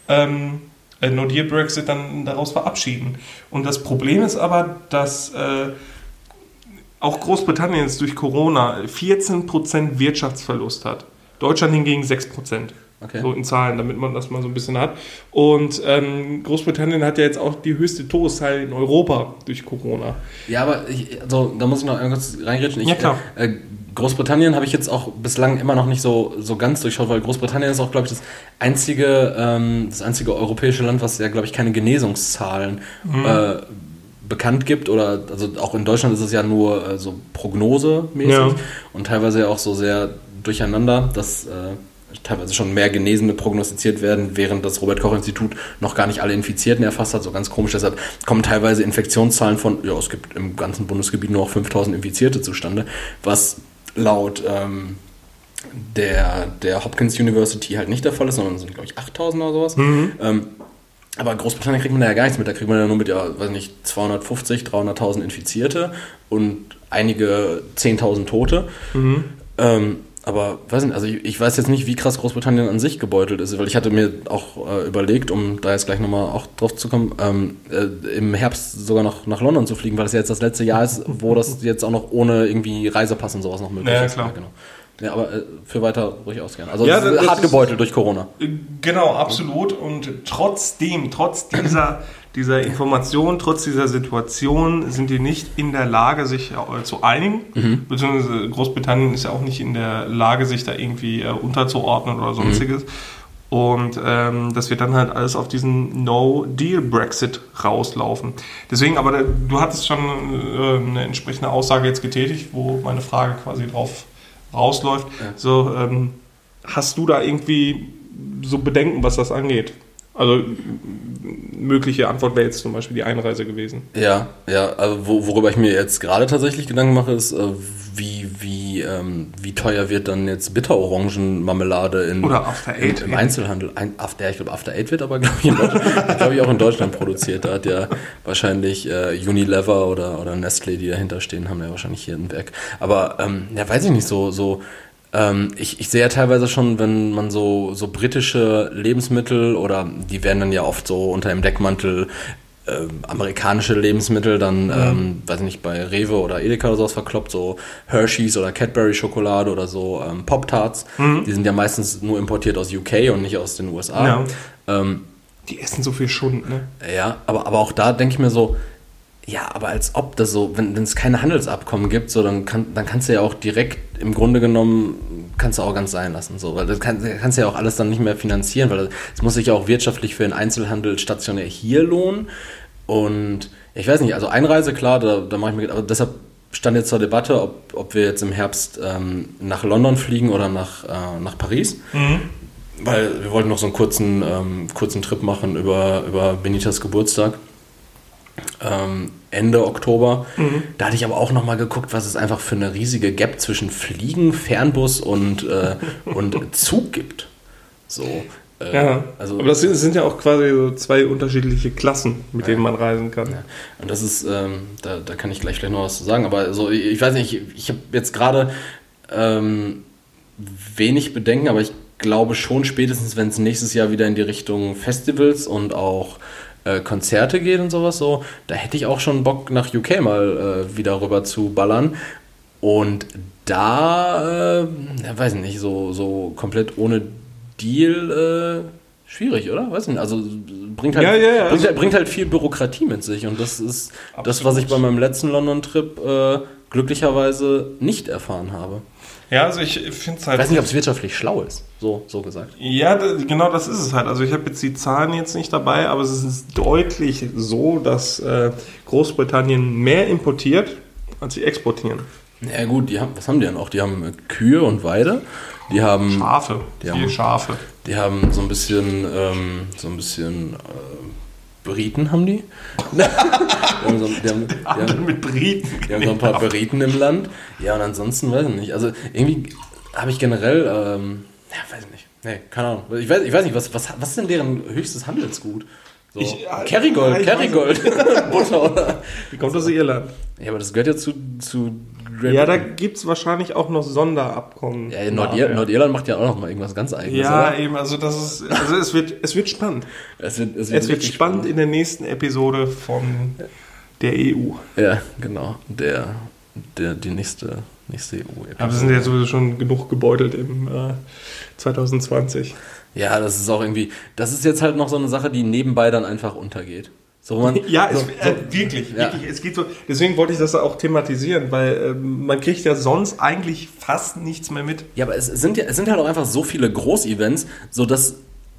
ähm, äh, No-Deal-Brexit dann daraus verabschieden. Und das Problem ist aber, dass äh, auch Großbritannien jetzt durch Corona 14% Wirtschaftsverlust hat. Deutschland hingegen 6%. Okay. So in Zahlen, damit man das mal so ein bisschen hat. Und ähm, Großbritannien hat ja jetzt auch die höchste Todeszahl in Europa durch Corona. Ja, aber ich, also, da muss ich noch kurz reingrätschen. Ich, Ja, klar. Äh, Großbritannien habe ich jetzt auch bislang immer noch nicht so, so ganz durchschaut, weil Großbritannien ist auch, glaube ich, das einzige, ähm, das einzige europäische Land, was ja, glaube ich, keine Genesungszahlen Mhm. äh, bekannt gibt. Oder also auch in Deutschland ist es ja nur äh, so prognosemäßig Ja. und teilweise ja auch so sehr durcheinander, dass äh, teilweise schon mehr Genesene prognostiziert werden, während das Robert-Koch-Institut noch gar nicht alle Infizierten erfasst hat. So ganz komisch. Deshalb kommen teilweise Infektionszahlen von, ja, es gibt im ganzen Bundesgebiet nur noch 5000 Infizierte zustande, was laut ähm, der, der Hopkins University halt nicht der Fall ist, sondern sind, glaube ich, 8000 oder sowas. Mhm. Ähm, aber in Großbritannien kriegt man da ja gar nichts mit. Da kriegt man ja nur mit, ja, weiß nicht, 250, 300.000 Infizierte und einige 10.000 Tote. Mhm. Ähm, aber weiß nicht, also ich, ich, weiß jetzt nicht, wie krass Großbritannien an sich gebeutelt ist, weil ich hatte mir auch äh, überlegt, um da jetzt gleich nochmal auch drauf zu kommen, ähm, äh, im Herbst sogar noch nach London zu fliegen, weil es ja jetzt das letzte Jahr ist, wo das jetzt auch noch ohne irgendwie Reisepass und sowas noch möglich Ja, ist. klar. Ja, genau. Ja, aber äh, für weiter ruhig ausgehen. Also Ja, ist das hart gebeutelt durch Corona. Genau, absolut. Und trotzdem, trotz dieser, dieser Information, trotz dieser Situation, sind die nicht in der Lage, sich äh, zu einigen. Beziehungsweise Großbritannien ist ja auch nicht in der Lage, sich da irgendwie äh, unterzuordnen oder sonstiges. Und ähm, das wird dann halt alles auf diesen No-Deal-Brexit rauslaufen. Deswegen, aber äh, du hattest schon äh, eine entsprechende Aussage jetzt getätigt, wo meine Frage quasi drauf rausläuft. So, ähm, hast du da irgendwie so Bedenken, was das angeht? Also mögliche Antwort wäre jetzt zum Beispiel die Einreise gewesen. Ja, ja, also wo, worüber ich mir jetzt gerade tatsächlich Gedanken mache, ist, äh, wie, wie, ähm, wie teuer wird dann jetzt Bitterorangenmarmelade in, Oder After in, Eight im eben. Einzelhandel? Ein, After, ich glaube, After Eight wird aber, glaube ich, glaub ich, auch in Deutschland produziert. Da hat ja wahrscheinlich äh, Unilever oder, oder Nestle, die dahinter stehen, haben ja wahrscheinlich hier ein Werk. Aber, ähm, ja, weiß ich nicht, so, so ähm, ich, ich sehe ja teilweise schon, wenn man so, so britische Lebensmittel oder die werden dann ja oft so unter dem Deckmantel ähm, amerikanische Lebensmittel dann, ähm, weiß ich nicht, bei Rewe oder Edeka oder sowas verkloppt, so Hershey's oder Cadbury Schokolade oder so ähm, Pop-Tarts. Die sind ja meistens nur importiert aus UK und nicht aus den USA. Ja. Ähm, Die essen so viel Schund, ne? ja, aber, aber auch da denke ich mir so, ja, aber als ob das so, wenn es keine Handelsabkommen gibt, so dann, kann, dann kannst du ja auch direkt im Grunde genommen, kannst du auch ganz sein lassen. So, weil das kann, kannst du ja auch alles dann nicht mehr finanzieren, weil es muss sich ja auch wirtschaftlich für den Einzelhandel stationär hier lohnen. Und ich weiß nicht, also Einreise, klar, da, da mache ich mir, aber deshalb stand jetzt zur Debatte, ob, ob wir jetzt im Herbst ähm, nach London fliegen oder nach, äh, nach Paris. Weil wir wollten noch so einen kurzen, ähm, kurzen Trip machen über, über Benitas Geburtstag. Ähm, Ende Oktober. Da hatte ich aber auch nochmal geguckt, was es einfach für eine riesige Gap zwischen Fliegen, Fernbus und, äh, und Zug gibt. So. Äh, Ja. Also, Aber das sind, sind ja auch quasi so zwei unterschiedliche Klassen, mit denen man reisen kann. Ja, und das ist, ähm, da, da kann ich gleich vielleicht noch was zu sagen, aber so, ich, ich weiß nicht, ich, ich habe jetzt gerade ähm, wenig Bedenken, aber ich glaube schon spätestens, wenn es nächstes Jahr wieder in die Richtung Festivals und auch äh, Konzerte geht und sowas so, da hätte ich auch schon Bock nach UK mal äh, wieder rüber zu ballern. Und da, äh, weiß ich nicht, so, so komplett ohne Deal äh, schwierig, oder? Weiß nicht. Also bringt halt, Ja, ja, ja, bringt, halt, bringt halt viel Bürokratie mit sich. Und das ist das, Absolut. was ich bei meinem letzten London-Trip äh, glücklicherweise nicht erfahren habe. Ja, also ich finde es Ich halt. weiß nicht, ob es wirtschaftlich schlau ist, so, so gesagt. Ja, genau das ist es halt. Also ich habe jetzt die Zahlen jetzt nicht dabei, aber es ist deutlich so, dass äh, Großbritannien mehr importiert, als sie exportieren. Ja gut, die haben, was haben die denn auch? Die haben äh, Kühe und Weide. Die haben, Schafe, Die viel haben- Schafe. die haben so ein bisschen, ähm, so ein bisschen äh, Briten haben die. die haben so, die haben, die haben, mit Briten. die haben so ein paar Briten im Land. Ja, und ansonsten weiß ich nicht. Also irgendwie habe ich generell, ähm, ja, weiß ich nicht. Nee, keine Ahnung. Ich weiß, ich weiß nicht, was, was, was ist denn deren höchstes Handelsgut? So, Ich- ja, Kerrygold, ich weiß Kerrygold, Butter oder. Die kommt aus Irland. Ja, aber das gehört ja zu, zu Great Ja, da gibt es wahrscheinlich auch noch Sonderabkommen. ja, Nordir Nordirland macht ja auch noch mal irgendwas ganz eigenes. Ja, oder? eben, also das ist, also es wird, es wird spannend. es wird, es Es wird richtig spannend in der nächsten Episode von der EU. Ja, genau. Der, der, die nächste, nächste EU-Episode. Aber wir sind ja sowieso schon genug gebeutelt im äh, 2020. Ja, das ist auch irgendwie, das ist jetzt halt noch so eine Sache, die nebenbei dann einfach untergeht. So, man, Ja, so, es, äh, wirklich, Ja. wirklich. Es geht so. Deswegen wollte ich das auch thematisieren, weil ähm, man kriegt ja sonst eigentlich fast nichts mehr mit. Ja, aber es sind ja, es sind halt auch einfach so viele Großevents, so dass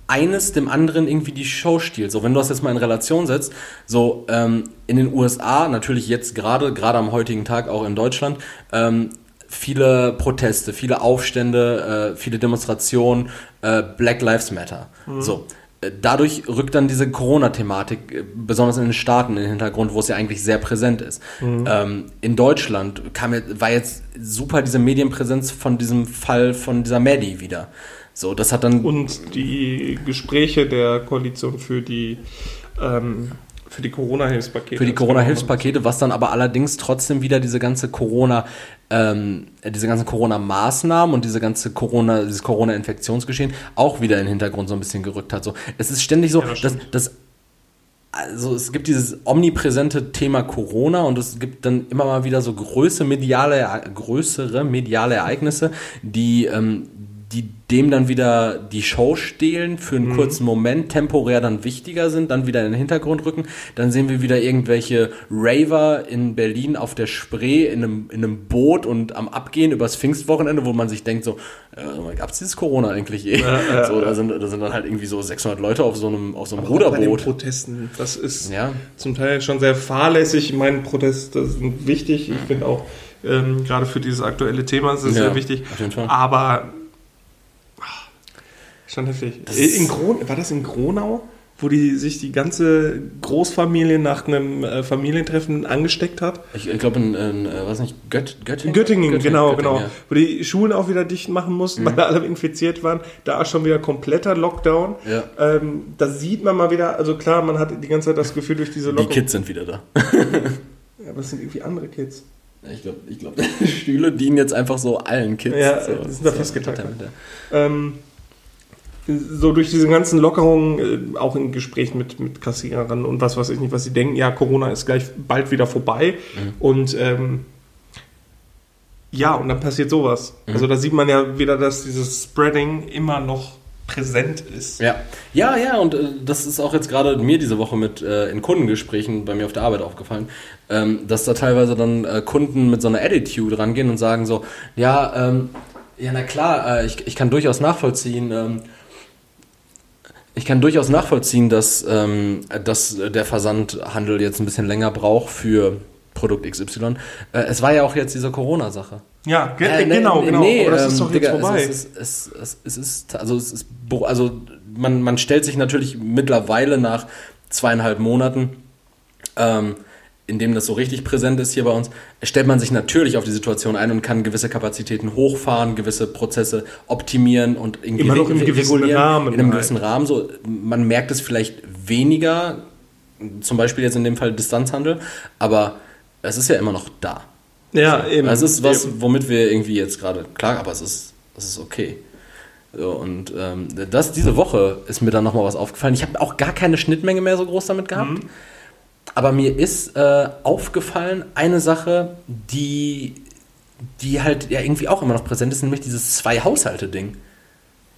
eines dem anderen irgendwie die Show stiehlt. So, wenn du das jetzt mal in Relation setzt, so ähm, in den USA, natürlich jetzt gerade, gerade am heutigen Tag auch in Deutschland, ähm, viele Proteste, viele Aufstände, äh, viele Demonstrationen, äh, Black Lives Matter. So. Dadurch rückt dann diese Corona-Thematik, äh, besonders in den Staaten, in den Hintergrund, wo es ja eigentlich sehr präsent ist. Mhm. Ähm, in Deutschland kam, war jetzt super diese Medienpräsenz von diesem Fall von dieser Maddie wieder. So, das hat dann Und die Gespräche der Koalition für die, ähm, für die Corona-Hilfspakete. für die Corona-Hilfspakete, was dann aber allerdings trotzdem wieder diese ganze Corona, ähm, diese ganzen Corona-Maßnahmen und diese ganze Corona, dieses Corona-Infektionsgeschehen auch wieder in den Hintergrund so ein bisschen gerückt hat. So, es ist ständig so, Ja, das dass, dass also es gibt dieses omnipräsente Thema Corona und es gibt dann immer mal wieder so größere mediale, größere mediale Ereignisse, die, ähm, die dem dann wieder die Show stehlen, für einen kurzen Moment temporär dann wichtiger sind, dann wieder in den Hintergrund rücken. Dann sehen wir wieder irgendwelche Raver in Berlin auf der Spree in einem, in einem Boot und am Abgehen übers Pfingstwochenende, wo man sich denkt so, äh, gab's dieses Corona eigentlich eh? ja, so, da sind, da sind dann halt irgendwie so 600 Leute auf so einem, auf so einem Auch bei den Ruderboot. Protesten. Das ist Ja. zum Teil schon sehr fahrlässig. Meine Proteste sind wichtig. Ich finde auch, ähm, gerade für dieses aktuelle Thema ist es Ja, sehr wichtig. auf jeden Fall. Aber schon heftig. Das In Gron war das in Gronau? Wo die sich die ganze Großfamilie nach einem äh, Familientreffen angesteckt hat? Ich, ich glaube in, in äh, was nicht, Gött, Göttingen? In Göttingen, genau, genau. ja. Wo die Schulen auch wieder dicht machen mussten, weil alle infiziert waren. Da schon wieder kompletter Lockdown. Ja. Ähm, da sieht man mal wieder, also klar, man hat die ganze Zeit das Gefühl durch diese Die Lockdown. Kids sind wieder da. Ja, aber es sind irgendwie andere Kids. Ich glaube, ich glaub, Stühle dienen jetzt einfach so allen Kids. Ja, so, die sind da festgetaktet. Ja. Ähm, so durch diese ganzen Lockerungen, äh, auch in Gesprächen mit, mit Kassierern und was weiß ich nicht, was sie denken, ja, Corona ist gleich bald wieder vorbei. Mhm. Und ähm, ja, und dann passiert sowas. Mhm. Also da sieht man ja wieder, dass dieses Spreading immer noch präsent ist. Ja, ja, ja, und äh, das ist auch jetzt gerade mir diese Woche mit äh, in Kundengesprächen bei mir auf der Arbeit aufgefallen, ähm, dass da teilweise dann äh, Kunden mit so einer Attitude rangehen und sagen so, ja, ähm, ja, na klar, äh, ich, ich kann durchaus nachvollziehen, ähm, ich kann durchaus nachvollziehen, dass, ähm, dass der Versandhandel jetzt ein bisschen länger braucht für Produkt XY. Äh, es war ja auch jetzt diese Corona-Sache. Ja, ge Äh, nee, genau, nee, genau. nee, Aber das ähm, ist doch Digga, jetzt vorbei. Es, ist, es, es, es ist, also es ist, also man, man stellt sich natürlich mittlerweile nach zweieinhalb Monaten, ähm, in dem das so richtig präsent ist hier bei uns, stellt man sich natürlich auf die Situation ein und kann gewisse Kapazitäten hochfahren, gewisse Prozesse optimieren und irgendwie Immer noch im gewissen Rahmen in einem halt. gewissen Rahmen. So, man merkt es vielleicht weniger, zum Beispiel jetzt in dem Fall Distanzhandel, aber es ist ja immer noch da. ja, eben. Es ist was, womit wir irgendwie jetzt gerade, klar, aber es ist, es ist okay. So, und ähm, das, diese Woche ist mir dann nochmal was aufgefallen. Ich habe auch gar keine Schnittmenge mehr so groß damit gehabt. Mhm. Aber mir ist äh, aufgefallen eine Sache, die, die halt ja irgendwie auch immer noch präsent ist, nämlich dieses Zwei-Haushalte-Ding.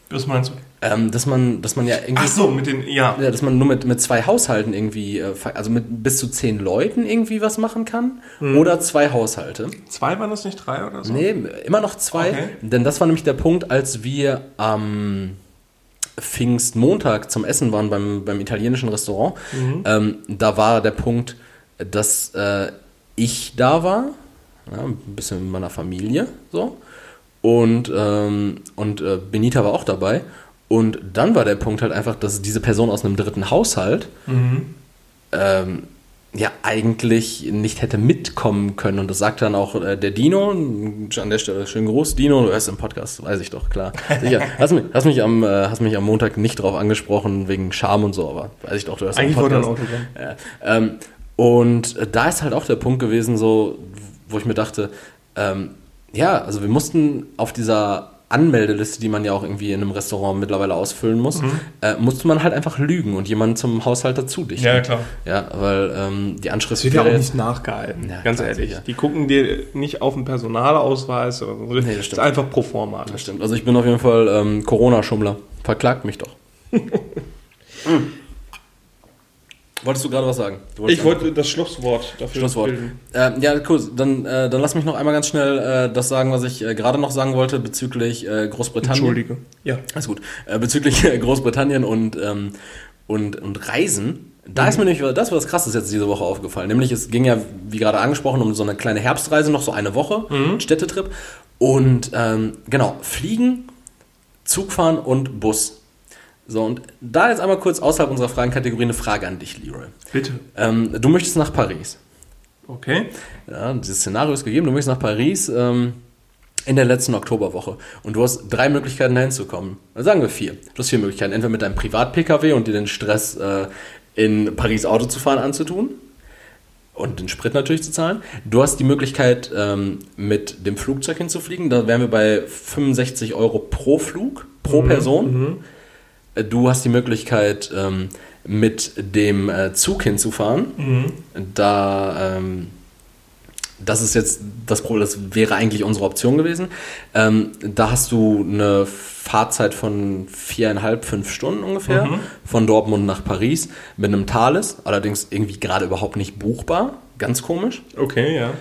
Was meinst du? Ähm, dass, man, dass man ja irgendwie. Ach so, mit den, ja. Ja, dass man nur mit, mit zwei Haushalten irgendwie, äh, also mit bis zu zehn Leuten irgendwie was machen kann. Mhm. Oder zwei Haushalte. Zwei waren das nicht, drei oder so? Nee, immer noch zwei. Okay. Denn das war nämlich der Punkt, als wir am Pfingstmontag zum Essen waren beim, beim italienischen Restaurant. Ähm, da war der Punkt, dass äh, ich da war, ja, ein bisschen mit meiner Familie so. Und, ähm, und äh, Benita war auch dabei. Und dann war der Punkt halt einfach, dass diese Person aus einem dritten Haushalt ähm, ja eigentlich nicht hätte mitkommen können. Und das sagt dann auch äh, der Dino. An der Stelle schönen Gruß, Dino. Du hörst im Podcast, weiß ich doch, klar. Sicher. Hast mich, hast mich, am, äh, hast mich am Montag nicht drauf angesprochen, wegen Scham und so, aber weiß ich doch, du hörst Eigentlich im wollte er ein Podcast. Auto. Ja, ähm, und äh, da ist halt auch der Punkt gewesen, so, wo ich mir dachte, ähm, ja, also wir mussten auf dieser Anmeldeliste, die man ja auch irgendwie in einem Restaurant mittlerweile ausfüllen muss, äh, musste man halt einfach lügen und jemanden zum Haushalt dazu dichten. Ja, klar. Ja, weil ähm, die Anschrift wird ja auch nicht nachgehalten, Ja, ganz ehrlich. sicher. Die gucken dir nicht auf den Personalausweis oder so. das das ist stimmt. einfach pro forma Das stimmt. Also ich bin auf jeden Fall ähm, Corona-Schummler. Verklagt mich doch. Wolltest du gerade was sagen? Ich wollte das Schlusswort dafür Schlusswort. bilden. Ähm, ja, cool. Dann, äh, dann lass mich noch einmal ganz schnell äh, das sagen, was ich äh, gerade noch sagen wollte bezüglich äh, Großbritannien. Entschuldige. Ja. Alles gut. Äh, bezüglich äh, Großbritannien und, ähm, und, und Reisen. Da ist mir nämlich, das war das Krasses jetzt diese Woche aufgefallen. Nämlich, es ging ja, wie gerade angesprochen, um so eine kleine Herbstreise, noch so eine Woche, Städtetrip. Und ähm, genau, Fliegen, Zug fahren und Bus. So, und da jetzt einmal kurz außerhalb unserer Fragenkategorie eine Frage an dich, Leroy. Bitte. Ähm, du möchtest nach Paris. Okay. Ja, dieses Szenario ist gegeben, du möchtest nach Paris ähm, in der letzten Oktoberwoche. Und du hast drei Möglichkeiten, dahin zu kommen. Also sagen wir vier. Du hast vier Möglichkeiten. Entweder mit deinem Privat-Pkw und dir den Stress äh, in Paris Auto zu fahren anzutun. Und den Sprit natürlich zu zahlen. Du hast die Möglichkeit, ähm, mit dem Flugzeug hinzufliegen. Da wären wir bei 65 Euro pro Flug, pro Person. Äh, Du hast die Möglichkeit, ähm, mit dem äh, Zug hinzufahren. Da, ähm, das ist jetzt das Problem, das wäre eigentlich unsere Option gewesen. Ähm, da hast du eine Fahrzeit von viereinhalb, fünf Stunden ungefähr, von Dortmund nach Paris mit einem Thales, allerdings irgendwie gerade überhaupt nicht buchbar, ganz komisch. Okay, ja.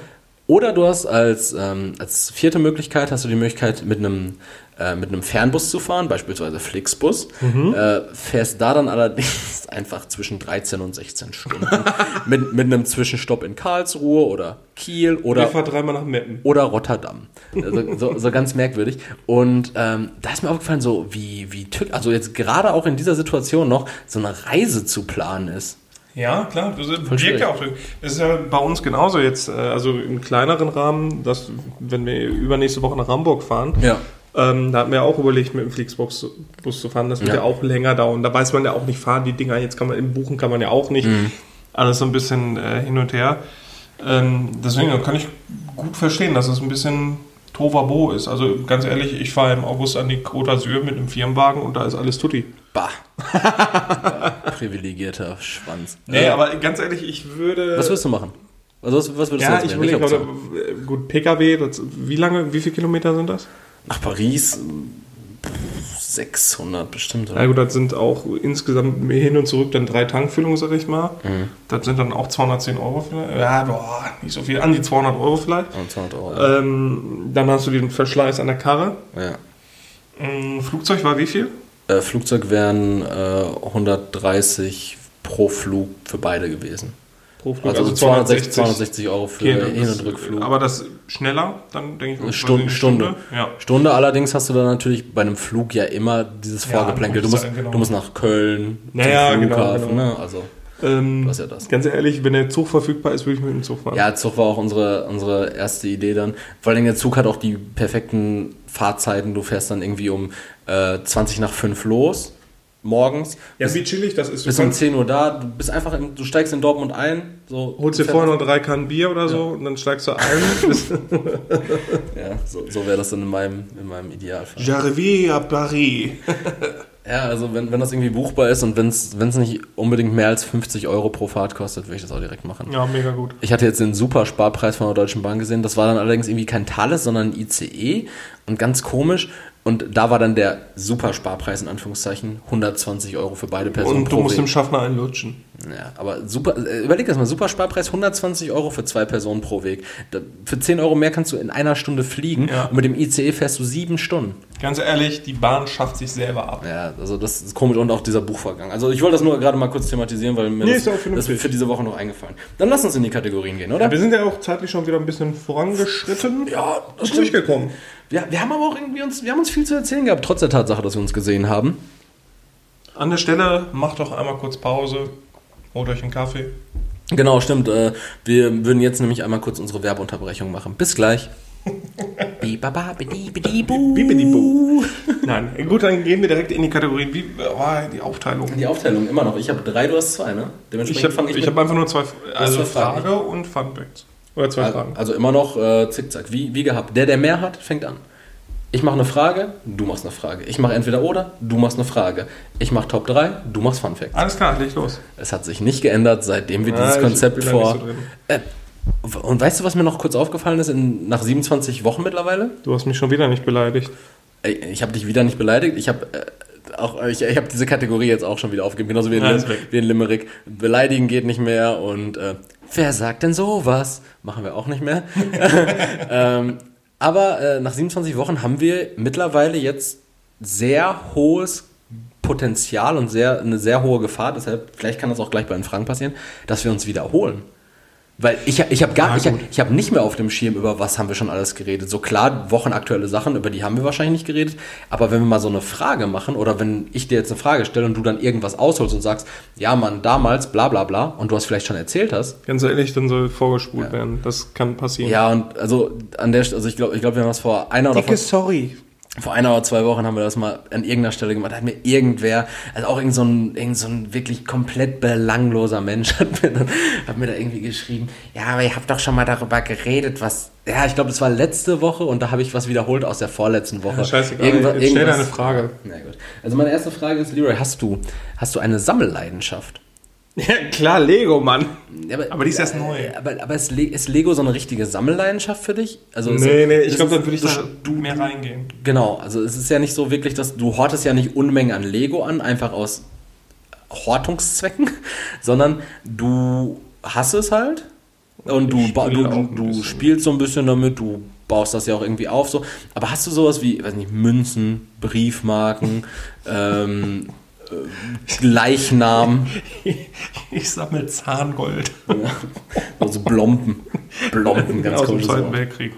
Oder du hast als, ähm, als vierte Möglichkeit hast du die Möglichkeit, mit einem, äh, mit einem Fernbus zu fahren, beispielsweise Flixbus. Äh, fährst da dann allerdings einfach zwischen 13 und 16 Stunden. mit, mit einem Zwischenstopp in Karlsruhe oder Kiel oder Ich fahr dreimal nach Meppen. oder Rotterdam. Also, so, so ganz merkwürdig. Und ähm, da ist mir aufgefallen, so wie, wie tück, also jetzt gerade auch in dieser Situation noch so eine Reise zu planen ist. Ja, klar, das wirkt ja auch. Das ist ja bei uns genauso jetzt, äh, also im kleineren Rahmen, dass, wenn wir übernächste Woche nach Hamburg fahren, Ja. ähm, da hatten wir auch überlegt, mit dem Flixbus Bus zu fahren. Das wird ja. Ja. auch länger dauern. Da weiß man ja auch nicht, fahren die Dinger, jetzt kann man im Buchen kann man ja auch nicht. Alles so ein bisschen äh, hin und her. Ähm, deswegen kann ich gut verstehen, dass es ein bisschen Tovabo ist. Also ganz ehrlich, ich fahre im August an die Côte d'Azur mit einem Firmenwagen und da ist alles tutti. Bah. ja, privilegierter Schwanz. Nee, Äh, aber ganz ehrlich, ich würde... was würdest du machen? Also was, was würdest Ja, du ich jetzt Welche oder, Option? äh, gut, PKW, das, wie lange, wie viele Kilometer sind das? Nach Paris pff, 600 bestimmt, Ja oder? gut, das sind auch insgesamt hin und zurück dann drei Tankfüllungen, sag ich mal. Mhm. Das sind dann auch 210 Euro vielleicht. Ja, boah, nicht so viel, an die 200 Euro vielleicht. Und 200 Euro. Ähm, dann hast du den Verschleiß an der Karre. ja. Ähm, Flugzeug war wie viel? Äh, Flugzeug wären äh, 130 pro Flug für beide gewesen. Pro Flug, Also, 260, 260 Euro für Okay, Hin- und Rückflug. Aber das schneller, dann denke ich mal. Stunde, Stunde. eine Ja. Stunde allerdings hast du dann natürlich bei einem Flug ja immer dieses Ja, Vorgeplänkel. Du wollte ich musst, sagen, genau. du musst nach Köln, Naja, zum genau, Flughafen, genau. ne? Also, Ähm, Du hast ja das. Ganz ehrlich, wenn der Zug verfügbar ist, würde ich mit dem Zug fahren. ja, Zug war auch unsere, unsere erste Idee dann. Vor allem der Zug hat auch die perfekten Fahrzeiten. Du fährst dann irgendwie um äh, 20 nach 5 los, morgens. Ja, wie chillig das ist. Du Bist um kannst- 10 Uhr da, du bist einfach, in, du steigst in Dortmund ein, so. holst dir vorher noch drei Kannen Bier oder so und dann steigst du ein. Ja, so, so wäre das dann in meinem, in meinem Idealfall. J'arrive à Paris. Ja, also wenn, wenn das irgendwie buchbar ist und wenn es nicht unbedingt mehr als 50 Euro pro Fahrt kostet, würde ich das auch direkt machen. Ja, mega gut. Ich hatte jetzt den super Sparpreis von der Deutschen Bahn gesehen. Das war dann allerdings irgendwie kein Thales, sondern ein ICE und ganz komisch. Und da war dann der super Sparpreis in Anführungszeichen 120 Euro für beide Personen Und du musst dem. Schaffner einen lutschen. Ja, aber super, äh, überleg das mal, super Sparpreis 120 Euro für zwei Personen pro Weg. Für 10 Euro mehr kannst du in einer Stunde fliegen Ja. und mit dem ICE fährst du sieben Stunden. Ganz ehrlich, die Bahn schafft sich selber ab. Ja, also das ist komisch und auch dieser Buchvorgang. Also ich wollte das nur gerade mal kurz thematisieren, weil mir Nee, das, ist das ist für diese Woche noch eingefallen. Dann lass uns in die Kategorien gehen, oder? Wir sind ja auch zeitlich schon wieder ein bisschen vorangeschritten. Ja, das und durchgekommen. Wir, wir haben aber auch irgendwie uns, wir haben uns viel zu erzählen gehabt, trotz der Tatsache, dass wir uns gesehen haben. An der Stelle, macht doch einmal kurz Pause. Holt euch einen Kaffee. Genau, stimmt. Äh, wir würden jetzt nämlich einmal kurz unsere Werbeunterbrechung machen. Bis gleich. Bibidi-bu. Nein, gut, dann gehen wir direkt in die Kategorien. Wie war die Aufteilung? Die Aufteilung immer noch. Ich habe drei, du hast zwei, ne? Ich Dementsprechend habe fange ich, ich mit- hab einfach nur zwei, also. Frage und Fun Facts. Oder zwei Fragen. Also immer noch äh, zickzack, wie, wie gehabt. Der, der mehr hat, fängt an. Ich mache eine Frage, du machst eine Frage. Ich mache entweder oder, du machst eine Frage. Ich mache Top 3, du machst Fun Facts. Alles klar, leg los. Es hat sich nicht geändert, seitdem wir Ja, dieses ich Konzept vor. so drin. äh, und weißt du, was mir noch kurz aufgefallen ist, in, nach 27 Wochen mittlerweile? Du hast mich schon wieder nicht beleidigt. Ich habe dich wieder nicht beleidigt. Ich habe äh, auch, ich, ich habe diese Kategorie jetzt auch schon wieder aufgegeben, genauso wie in, wie in Limerick. Beleidigen geht nicht mehr und äh, wer sagt denn sowas? Machen wir auch nicht mehr. ähm, aber äh, nach 27 Wochen haben wir mittlerweile jetzt sehr hohes Potenzial und sehr, eine sehr hohe Gefahr, deshalb, vielleicht kann das auch gleich bei den Fragen passieren, dass wir uns wiederholen. Weil ich, ich habe gar ich, ich hab nicht mehr auf dem Schirm, über was haben wir schon alles geredet. So klar, wochenaktuelle Sachen, über die haben wir wahrscheinlich nicht geredet. Aber wenn wir mal so eine Frage machen oder wenn ich dir jetzt eine Frage stelle und du dann irgendwas ausholst und sagst, ja Mann, damals, bla bla bla, und du hast vielleicht schon erzählt hast. Ganz ehrlich, dann soll vorgespult werden. Das kann passieren. Ja, und also an der also ich glaube, ich glaube, wir haben das vor einer oder vor, sorry. Vor einer oder zwei Wochen haben wir das mal an irgendeiner Stelle gemacht. Da hat mir irgendwer, also auch irgend so ein, irgend so ein wirklich komplett belangloser Mensch hat mir, dann, hat mir da irgendwie geschrieben, ja, aber ihr habt doch schon mal darüber geredet, was. Ja, ich glaube, das war letzte Woche und da habe ich was wiederholt aus der vorletzten Woche. Ja, scheißegal, Irgendwa- jetzt stell irgendwas- deine Frage. Na gut. Also meine erste Frage ist, Leroy, hast du, hast du eine Sammelleidenschaft? Ja, klar, Lego, Mann. Ja, Aber die ist erst neu. Aber, aber ist, Le ist Lego so eine richtige Sammelleidenschaft für dich? Also ist- Nee, nee, ich glaube, es- dann würde ich du- da mehr reingehen. Genau, also es ist ja nicht so wirklich, dass du hortest ja nicht Unmengen an Lego an, einfach aus Hortungszwecken, sondern du hast es halt und du, Ich du, du, du bisschen. spielst so ein bisschen damit, du baust das ja auch irgendwie auf so. Aber hast du sowas wie, weiß nicht, Münzen, Briefmarken, ähm, äh, Leichnam, Ich sammle Zahngold. also Blompen, Blompen, ganz aus dem Zweiten. Weltkrieg.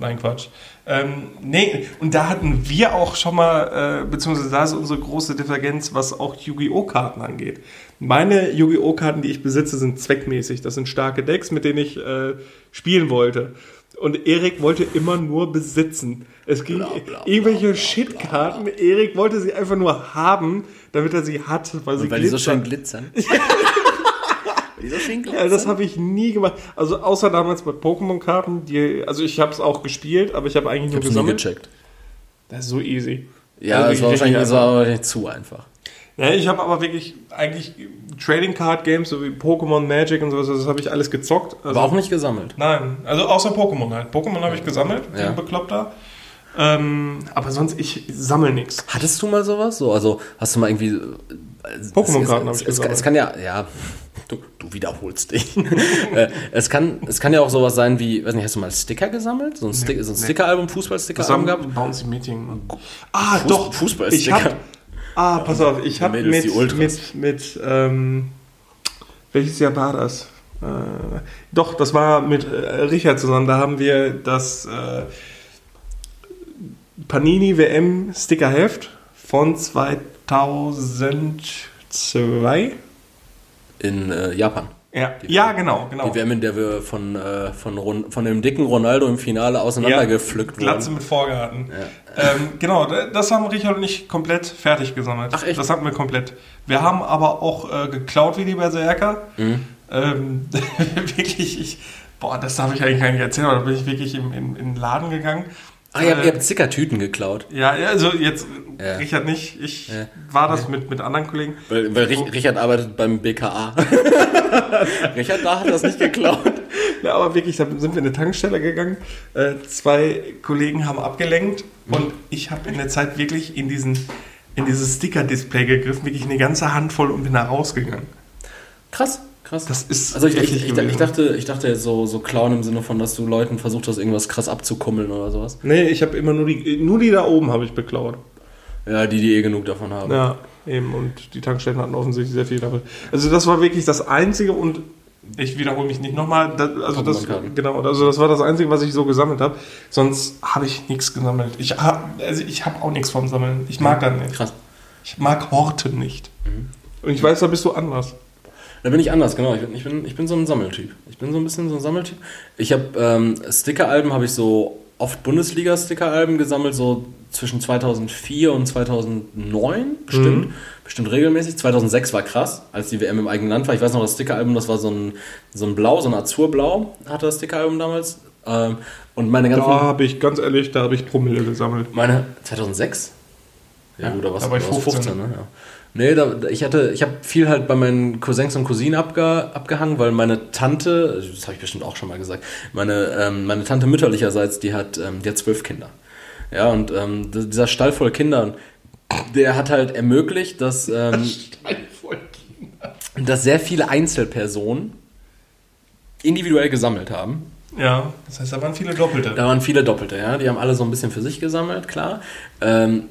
Nein, Quatsch. Ähm, nee, und da hatten wir auch schon mal, äh, beziehungsweise da ist unsere große Divergenz, was auch Yu-Gi-Oh! Karten angeht. Meine Yu-Gi-Oh! Karten, die ich besitze, sind zweckmäßig. Das sind starke Decks, mit denen ich äh, spielen wollte. Und Erik wollte immer nur besitzen. Es ging Bla, bla, irgendwelche Shit-Karten. Erik wollte sie einfach nur haben, damit er sie hat, weil sie weil die so schön glitzern. glitzern. weil die so schön Ja, das habe ich nie gemacht. Also außer damals bei Pokémon-Karten, die, also ich habe es auch gespielt, aber ich habe eigentlich Ich nur hab's nie gesammelt. gecheckt. Das ist so easy. Ja, Also es war wahrscheinlich, einfach. war wahrscheinlich zu einfach. Ja, ich habe aber wirklich eigentlich Trading Card Games, so wie Pokémon, Magic und sowas, das habe ich alles gezockt. Also, Aber auch nicht gesammelt. Nein, also außer Pokémon halt. Pokémon habe ich gesammelt, wie Ja. ein Bekloppter. Ähm, aber sonst, ich sammle nichts. Hattest du mal sowas? So, also hast du mal irgendwie. Pokémon-Karten es- hab ich es, es, gesammelt. es kann ja, ja, du, du wiederholst dich. Äh, es, kann, es kann ja auch sowas sein wie, weiß nicht, hast du mal Sticker gesammelt? So ein, Stick, so ein nee. Stickeralbum, Fußball-Stickeralbum gehabt? Bouncy Meeting. Ah, Fuß- doch. Fußballsticker. Ah, pass auf, ich habe mit, Ultras. mit, mit, ähm, welches Jahr war das? Äh, doch, das war mit äh, Richard zusammen. Da haben wir das äh, Panini WM Stickerheft von 2002. In äh, Japan. Ja, ja genau, genau. Die WM, in der wir von, äh, von, Ron, von dem dicken Ronaldo im Finale auseinandergepflückt Glatze wurden. mit Vorgarten. Ähm, genau, da- das haben Richard und ich komplett fertig gesammelt. Ach, echt? Das hatten wir komplett. Wir haben aber auch äh, geklaut wie die Berserker. Mhm. Ähm, wirklich, ich, boah, das darf ich eigentlich gar nicht erzählen, aber da bin ich wirklich im, im, in den Laden gegangen. Ah, ihr habt, Äh, ihr habt Stickertüten geklaut. ja, ja, also jetzt Ja. Richard nicht, ich Ja. war das mit, mit anderen Kollegen. Weil, weil Rich- Richard arbeitet beim BKA. Richard da hat das nicht geklaut. Ja, aber wirklich, da sind wir in eine Tankstelle gegangen. Äh, zwei Kollegen haben abgelenkt und ich habe in der Zeit wirklich in diesen in dieses Sticker-Display gegriffen, wirklich eine ganze Handvoll und bin da rausgegangen. Krass, krass. Das ist Also ich, ich, ich, ich, dachte, ich dachte jetzt so, so klauen im Sinne von, dass du Leuten versucht hast, irgendwas krass abzukummeln oder sowas. Nee, ich habe immer nur die, nur die da oben habe ich beklaut. Ja, die, die eh genug davon haben. Ja, eben. Und die Tankstellen hatten offensichtlich sehr viel davon. Also das war wirklich das Einzige und ich wiederhole mich nicht nochmal. Also das, genau, also das war das Einzige, was ich so gesammelt habe. Sonst habe ich nichts gesammelt. Ich habe also ich habe auch nichts vom Sammeln. Ich mag das nicht. Krass. Ich mag Horten nicht. Und ich weiß, da bist du anders. Da bin ich anders, genau. Ich bin, ich bin, ich bin so ein Sammeltyp. Ich bin so ein bisschen so ein Sammeltyp. Ich habe ähm, Stickeralben, habe ich so oft Bundesliga-Stickeralben gesammelt, so zwischen 2004 und 2009 bestimmt. Mhm. Bestimmt regelmäßig. 2006 war krass, als die WM im eigenen Land war. Ich weiß noch, das Stickeralbum, das war so ein, so ein Blau, so ein Azurblau, hatte das Stickeralbum damals. Ähm, und meine Da ganzen... habe ich, ganz ehrlich, da habe ich Promille gesammelt. Meine 2006? Ja, Ja, gut, da warst da war ich da warst 15. ne? Ja. Nee, da, ich hatte, ich habe viel halt bei meinen Cousins und Cousinen abge, abgehangen, weil meine Tante, das habe ich bestimmt auch schon mal gesagt, meine, ähm, meine Tante mütterlicherseits, die hat, ähm, die hat zwölf Kinder. Ja, und ähm, dieser Stall voll Kindern, der hat halt ermöglicht, dass, ähm, dass sehr viele Einzelpersonen individuell gesammelt haben. Ja, das heißt, da waren viele Doppelte. Da waren viele Doppelte, ja. Die haben alle so ein bisschen für sich gesammelt, klar. Ähm,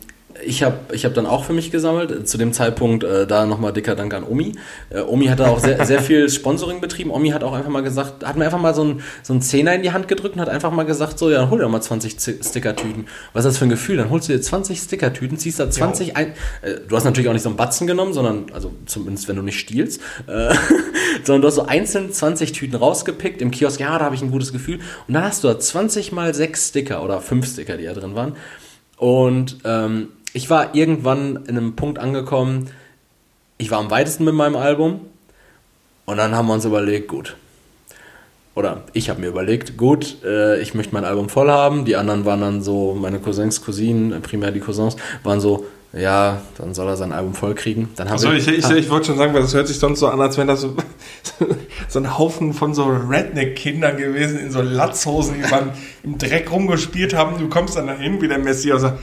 ich habe ich hab dann auch für mich gesammelt. Zu dem Zeitpunkt äh, da nochmal dicker Dank an Omi. Äh, Omi hat da auch sehr, sehr viel Sponsoring betrieben. Omi hat auch einfach mal gesagt, hat mir einfach mal so ein, so ein Zehner in die Hand gedrückt und hat einfach mal gesagt, so, ja, hol dir mal 20 Stickertüten. Was ist das für ein Gefühl? Dann holst du dir 20 Stickertüten, ziehst da 20 ein. Äh, du hast natürlich auch nicht so einen Batzen genommen, sondern, also zumindest wenn du nicht stiehlst, äh, sondern du hast so einzeln 20 Tüten rausgepickt im Kiosk. Ja, da habe ich ein gutes Gefühl. Und dann hast du da 20 mal 6 Sticker oder 5 Sticker, die da drin waren. Und ähm, ich war irgendwann in einem Punkt angekommen, ich war am weitesten mit meinem Album und dann haben wir uns überlegt, gut. Oder ich habe mir überlegt, gut, äh, ich möchte mein Album voll haben. Die anderen waren dann so, meine Cousins, Cousinen, primär die Cousins, waren so, ja, dann soll er sein Album voll kriegen. Dann haben also ich, ich, ich wollte schon sagen, weil das hört sich sonst so an, als wenn das so, so ein Haufen von so Redneck-Kindern gewesen in so Latzhosen, die beim, im Dreck rumgespielt haben. Du kommst dann dahin wie der Messi und sagst,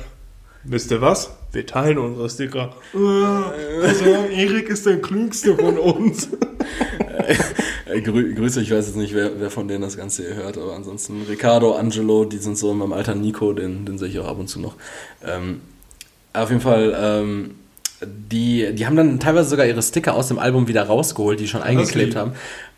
wisst ihr was? Wir teilen unsere Sticker. Also, Erik ist der Klügste von uns. Äh, grü Grüße, ich weiß jetzt nicht, wer, wer von denen das Ganze hier hört, aber ansonsten Ricardo, Angelo, die sind so in meinem Alter, Nico, den, den sehe ich auch ab und zu noch. Ähm, auf jeden Fall, ähm, die, die haben dann teilweise sogar ihre Sticker aus dem Album wieder rausgeholt, die schon eingeklebt haben.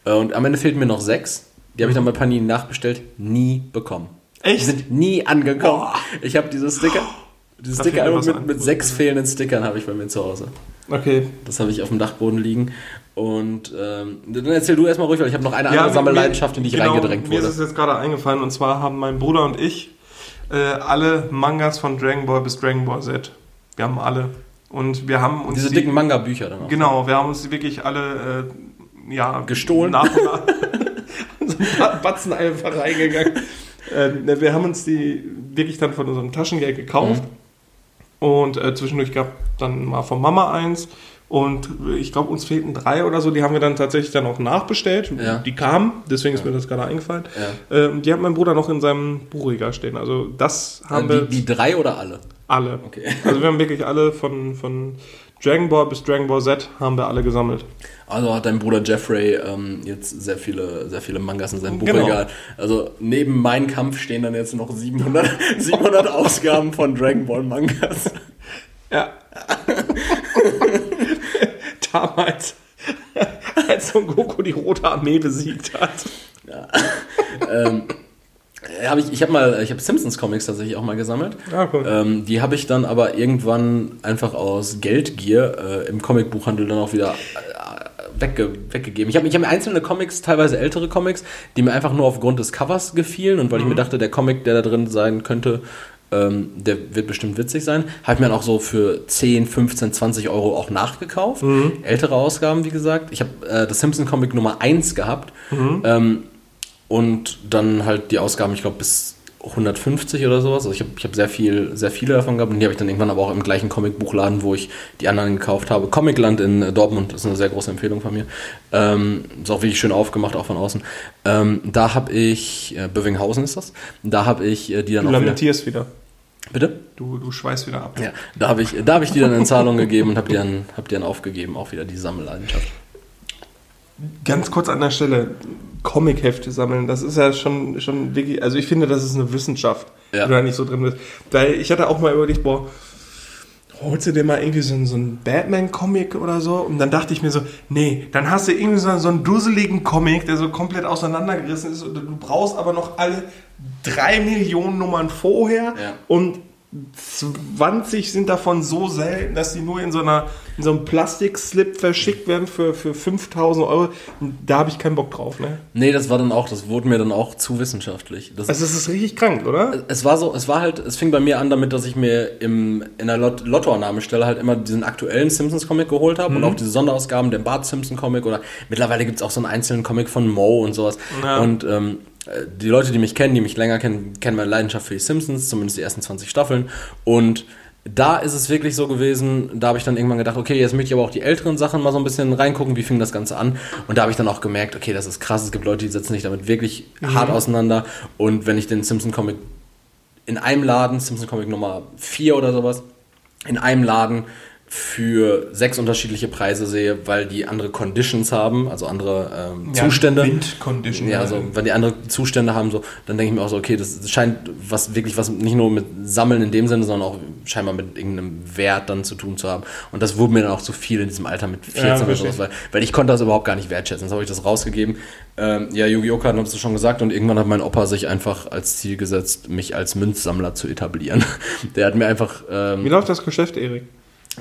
Äh, und am Ende fehlten mir noch sechs. Die habe ich dann bei Panini nachbestellt, nie bekommen. Echt? Die sind nie angekommen. Boah. Ich habe diese Sticker. Dieses Sticker-Album mit, mit sechs fehlenden Stickern habe ich bei mir zu Hause. Okay. Das habe ich auf dem Dachboden liegen. Und ähm, dann erzähl du erstmal ruhig, weil ich habe noch eine andere Sammelleidenschaft, in die ich genau, reingedrängt wurde. Mir ist es jetzt gerade eingefallen und zwar haben mein Bruder und ich äh, alle Mangas von Dragon Ball bis Dragon Ball Z. Wir haben alle. Und wir haben uns. Diese die, dicken Manga-Bücher dann auch. Genau, wir haben uns wirklich alle äh, ja, gestohlen. Nach und nach so ein Batzen einfach reingegangen. äh, wir haben uns die wirklich dann von unserem Taschengeld gekauft. Mhm und äh, zwischendurch gab dann mal von Mama eins. Und ich glaube, uns fehlten drei oder so. Die haben wir dann tatsächlich dann auch nachbestellt. Ja. Die kamen, deswegen ist mir das gerade eingefallen. Ja. Ähm, die hat mein Bruder noch in seinem Buchregal stehen. Also das haben die, wir. Die drei oder alle? Alle. Okay. Also wir haben wirklich alle von, von Dragon Ball bis Dragon Ball Z haben wir alle gesammelt. Also hat dein Bruder Jeffrey ähm, jetzt sehr viele, sehr viele Mangas in seinem. Buchregal. Genau. Also neben Mein Kampf stehen dann jetzt noch 700, 700 Ausgaben von Dragon Ball Mangas. Ja. Damals, als Son Goku die Rote Armee besiegt hat. Ja. ähm, hab ich ich habe mal, ich habe Simpsons Comics tatsächlich auch mal gesammelt. Ah, cool. Ähm, die habe ich dann aber irgendwann einfach aus Geldgier äh, im Comicbuchhandel dann auch wieder äh, wegge weggegeben. Ich habe ich hab einzelne Comics, teilweise ältere Comics, die mir einfach nur aufgrund des Covers gefielen und weil mhm. ich mir dachte, der Comic, der da drin sein könnte, ähm, der wird bestimmt witzig sein. Habe ich mir dann auch so für 10, 15, 20 Euro auch nachgekauft. Mhm. Ältere Ausgaben, wie gesagt. Ich habe äh, das Simpson Comic Nummer 1 gehabt. Mhm. Ähm, und dann halt die Ausgaben, ich glaube, bis 150 oder sowas. Also ich habe ich hab sehr, viel, sehr viele davon gehabt und die habe ich dann irgendwann aber auch im gleichen Comicbuchladen, wo ich die anderen gekauft habe. Comicland in Dortmund, das ist eine sehr große Empfehlung von mir. Ähm, ist auch wirklich schön aufgemacht, auch von außen. Ähm, da habe ich, äh, Bövinghausen ist das, da habe ich äh, die dann du auch lamentierst wieder. Bitte? Du, du schweißt wieder ab. Ja, da habe ich, hab ich die dann in Zahlung gegeben und habe die, dann, hab die dann aufgegeben, auch wieder die Sammelleidenschaft. Ganz kurz an der Stelle, Comic-Hefte sammeln, das ist ja schon, schon wirklich, also ich finde, das ist eine Wissenschaft, ja. wenn du da nicht so drin bist. Weil ich hatte auch mal überlegt, boah, holst du dir mal irgendwie so, so einen Batman-Comic oder so? Und dann dachte ich mir so, nee, dann hast du irgendwie so, so einen dusseligen Comic, der so komplett auseinandergerissen ist und du brauchst aber noch alle drei Millionen Nummern vorher ja. und 20 sind davon so selten, dass die nur in so, einer, in so einem Plastikslip verschickt werden für, für 5000 Euro. Da habe ich keinen Bock drauf. Ne? Nee, das war dann auch, das wurde mir dann auch zu wissenschaftlich. Das also es ist richtig krank, oder? Es war so, es war halt, es fing bei mir an damit, dass ich mir im, in der Lot Lottoannahmestelle halt immer diesen aktuellen Simpsons-Comic geholt habe mhm. und auch diese Sonderausgaben, den Bart Simpson-Comic oder mittlerweile gibt es auch so einen einzelnen Comic von Mo und sowas. Ja. Und ähm, die Leute, die mich kennen, die mich länger kennen, kennen meine Leidenschaft für die Simpsons, zumindest die ersten 20 Staffeln. Und da ist es wirklich so gewesen, da habe ich dann irgendwann gedacht, okay, jetzt möchte ich aber auch die älteren Sachen mal so ein bisschen reingucken, wie fing das Ganze an. Und da habe ich dann auch gemerkt, okay, das ist krass, es gibt Leute, die setzen sich damit wirklich mhm. hart auseinander. Und wenn ich den Simpson-Comic in einem Laden, Simpson-Comic Nummer 4 oder sowas, in einem Laden für sechs unterschiedliche Preise sehe, weil die andere Conditions haben, also andere ähm, Zustände. Windcondition. Ja, also wenn die andere Zustände haben, so, dann denke ich mir auch so, okay, das scheint was wirklich was nicht nur mit Sammeln in dem Sinne, sondern auch scheinbar mit irgendeinem Wert dann zu tun zu haben. Und das wurde mir dann auch zu viel in diesem Alter mit 14 Ja, oder sowas, weil, weil ich konnte das überhaupt gar nicht wertschätzen. Jetzt habe ich das rausgegeben. Ähm, ja, Yu-Gi-Oh! Karten hast du schon gesagt und irgendwann hat mein Opa sich einfach als Ziel gesetzt, mich als Münzsammler zu etablieren. Der hat mir einfach ähm, Wie läuft das Geschäft, Erik?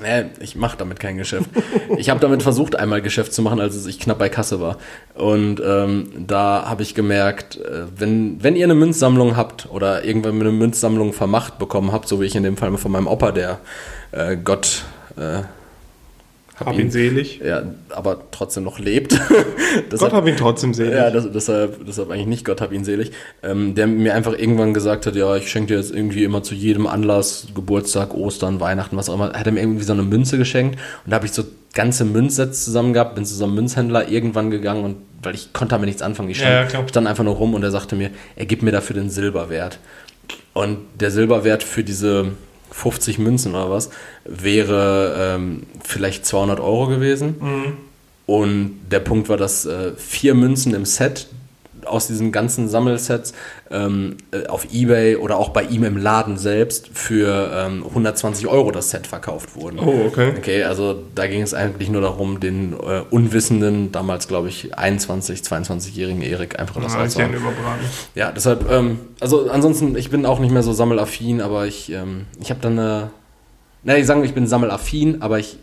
Nee, ich mache damit kein Geschäft. Ich habe damit versucht, einmal Geschäft zu machen, als ich knapp bei Kasse war. Und ähm, da habe ich gemerkt, äh, wenn, wenn ihr eine Münzsammlung habt oder irgendwann eine Münzsammlung vermacht bekommen habt, so wie ich in dem Fall von meinem Opa, der äh, Gott, äh, Hab ihn selig. ja, aber trotzdem noch lebt. Gott Deshalb- hab ihn trotzdem selig. ja, das, deshalb, deshalb eigentlich nicht, Gott hab ihn selig. Ähm, der mir einfach irgendwann gesagt hat, ja, ich schenke dir jetzt irgendwie immer zu jedem Anlass, Geburtstag, Ostern, Weihnachten, was auch immer, hat er mir irgendwie so eine Münze geschenkt und da habe ich so ganze Münzsets zusammen gehabt, bin zu so einem Münzhändler irgendwann gegangen und weil ich konnte damit nichts anfangen, ich stand, Ja, stand einfach nur rum und er sagte mir, er gibt mir dafür den Silberwert. Und der Silberwert für diese 50 Münzen oder was wäre ähm, vielleicht 200 Euro gewesen. Und der Punkt war, dass äh, vier Münzen im Set aus diesen ganzen Sammelsets ähm, äh, auf Ebay oder auch bei ihm im Laden selbst für ähm, 120 Euro das Set verkauft wurden. Oh, okay. Okay, also da ging es eigentlich nur darum, den äh, unwissenden, damals glaube ich 21, 22-jährigen Erik einfach das Ah, ich gern auszuhauen. überbraten. Ja, deshalb, ähm, also ansonsten, ich bin auch nicht mehr so sammelaffin, aber ich, ähm, ich habe dann eine, na, ich sage, ich bin sammelaffin, aber ich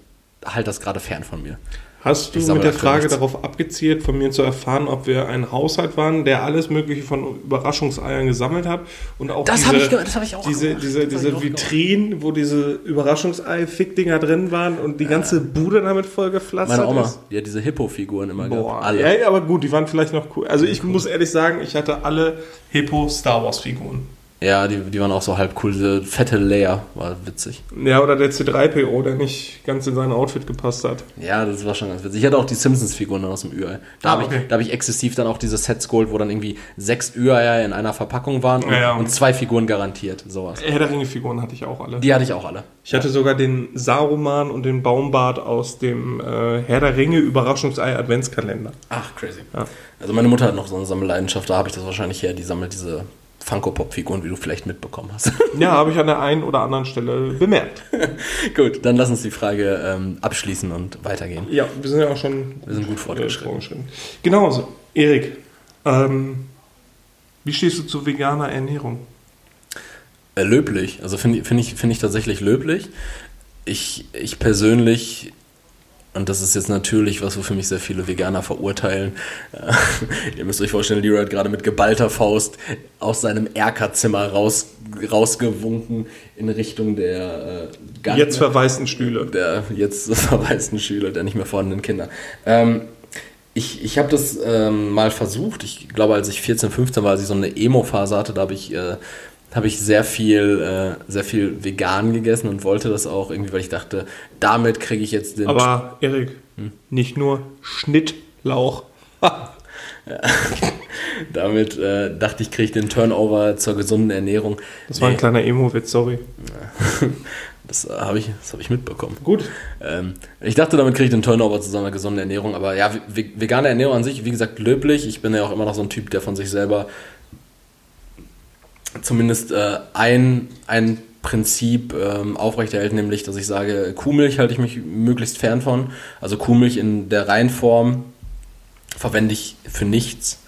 halte das gerade fern von mir. Hast du mit der Frage darauf abgezielt, von mir zu erfahren, ob wir ein Haushalt waren, der alles Mögliche von Überraschungseiern gesammelt hat und auch Das diese, habe ich, das ich auch diese, gemacht. diese, Das diese Vitrinen, wo diese Überraschungsei-Fick-Dinger drin waren und die ganze Bude damit voll gepflastert Meine Oma, ist. die hat diese Hippo-Figuren immer Boah, gehabt. Alle. Ja, aber gut, die waren vielleicht noch cool. Also ich muss ehrlich sagen, ich hatte alle Hippo Star Wars Figuren. Ja, die, die waren auch so halb cool. Diese fette Leia war witzig. Ja, oder der C3PO, der nicht ganz in sein Outfit gepasst hat. Ja, das war schon ganz witzig. Ich hatte auch die Simpsons-Figuren aus dem Ü-Ei. Da Ah, habe okay. ich, da hab ich exzessiv dann auch diese Sets geholt, wo dann irgendwie sechs Ü-Eier in einer Verpackung waren und, Ja, ja. und zwei Figuren garantiert. Sowas. Herr der Ringe-Figuren hatte ich auch alle. Die hatte ich auch alle. Ich hatte sogar den Saruman und den Baumbart aus dem äh, Herr der Ringe Überraschungsei Adventskalender. Ach, crazy. Ja. Also meine Mutter hat noch so eine Sammelleidenschaft, da habe ich das wahrscheinlich her. Die sammelt diese Funko-Pop-Figuren, wie du vielleicht mitbekommen hast. Ja, habe ich an der einen oder anderen Stelle bemerkt. Gut, dann lass uns die Frage ähm, abschließen und weitergehen. Ja, wir sind ja auch schon Wir sind gut äh, fortgeschritten. fortgeschritten. Genau so. Erik, ähm, wie stehst du zu veganer Ernährung? Äh, löblich. Also finde find ich, find ich tatsächlich löblich. Ich, ich persönlich, und das ist jetzt natürlich was, wofür mich sehr viele Veganer verurteilen. Ihr müsst euch vorstellen, Leroy hat gerade mit geballter Faust aus seinem Erkerzimmer raus, rausgewunken in Richtung der äh, gar Jetzt verwaisten Stühle. der jetzt verwaisten Schüler, der nicht mehr vorhandenen Kinder. Ähm, ich ich habe das ähm, mal versucht. Ich glaube, als ich 14, 15 war, als ich so eine Emo-Phase hatte, da habe ich, äh, habe ich sehr viel, äh, sehr viel vegan gegessen und wollte das auch irgendwie, weil ich dachte, damit kriege ich jetzt den. Aber Erik, Hm. nicht nur Schnittlauch. damit äh, dachte ich, kriege ich den Turnover zur gesunden Ernährung. Das war ein Nee, kleiner Emo-Witz, sorry. das äh, habe ich, das hab ich mitbekommen. Gut. Ähm, ich dachte, damit kriege ich den Turnover zu so einer gesunden Ernährung, aber ja, ve- vegane Ernährung an sich, wie gesagt, löblich. Ich bin ja auch immer noch so ein Typ, der von sich selber zumindest äh, ein, ein Prinzip ähm, aufrechterhält, nämlich, dass ich sage, Kuhmilch halte ich mich möglichst fern von. Also Kuhmilch in der Reinform verwende ich für nichts.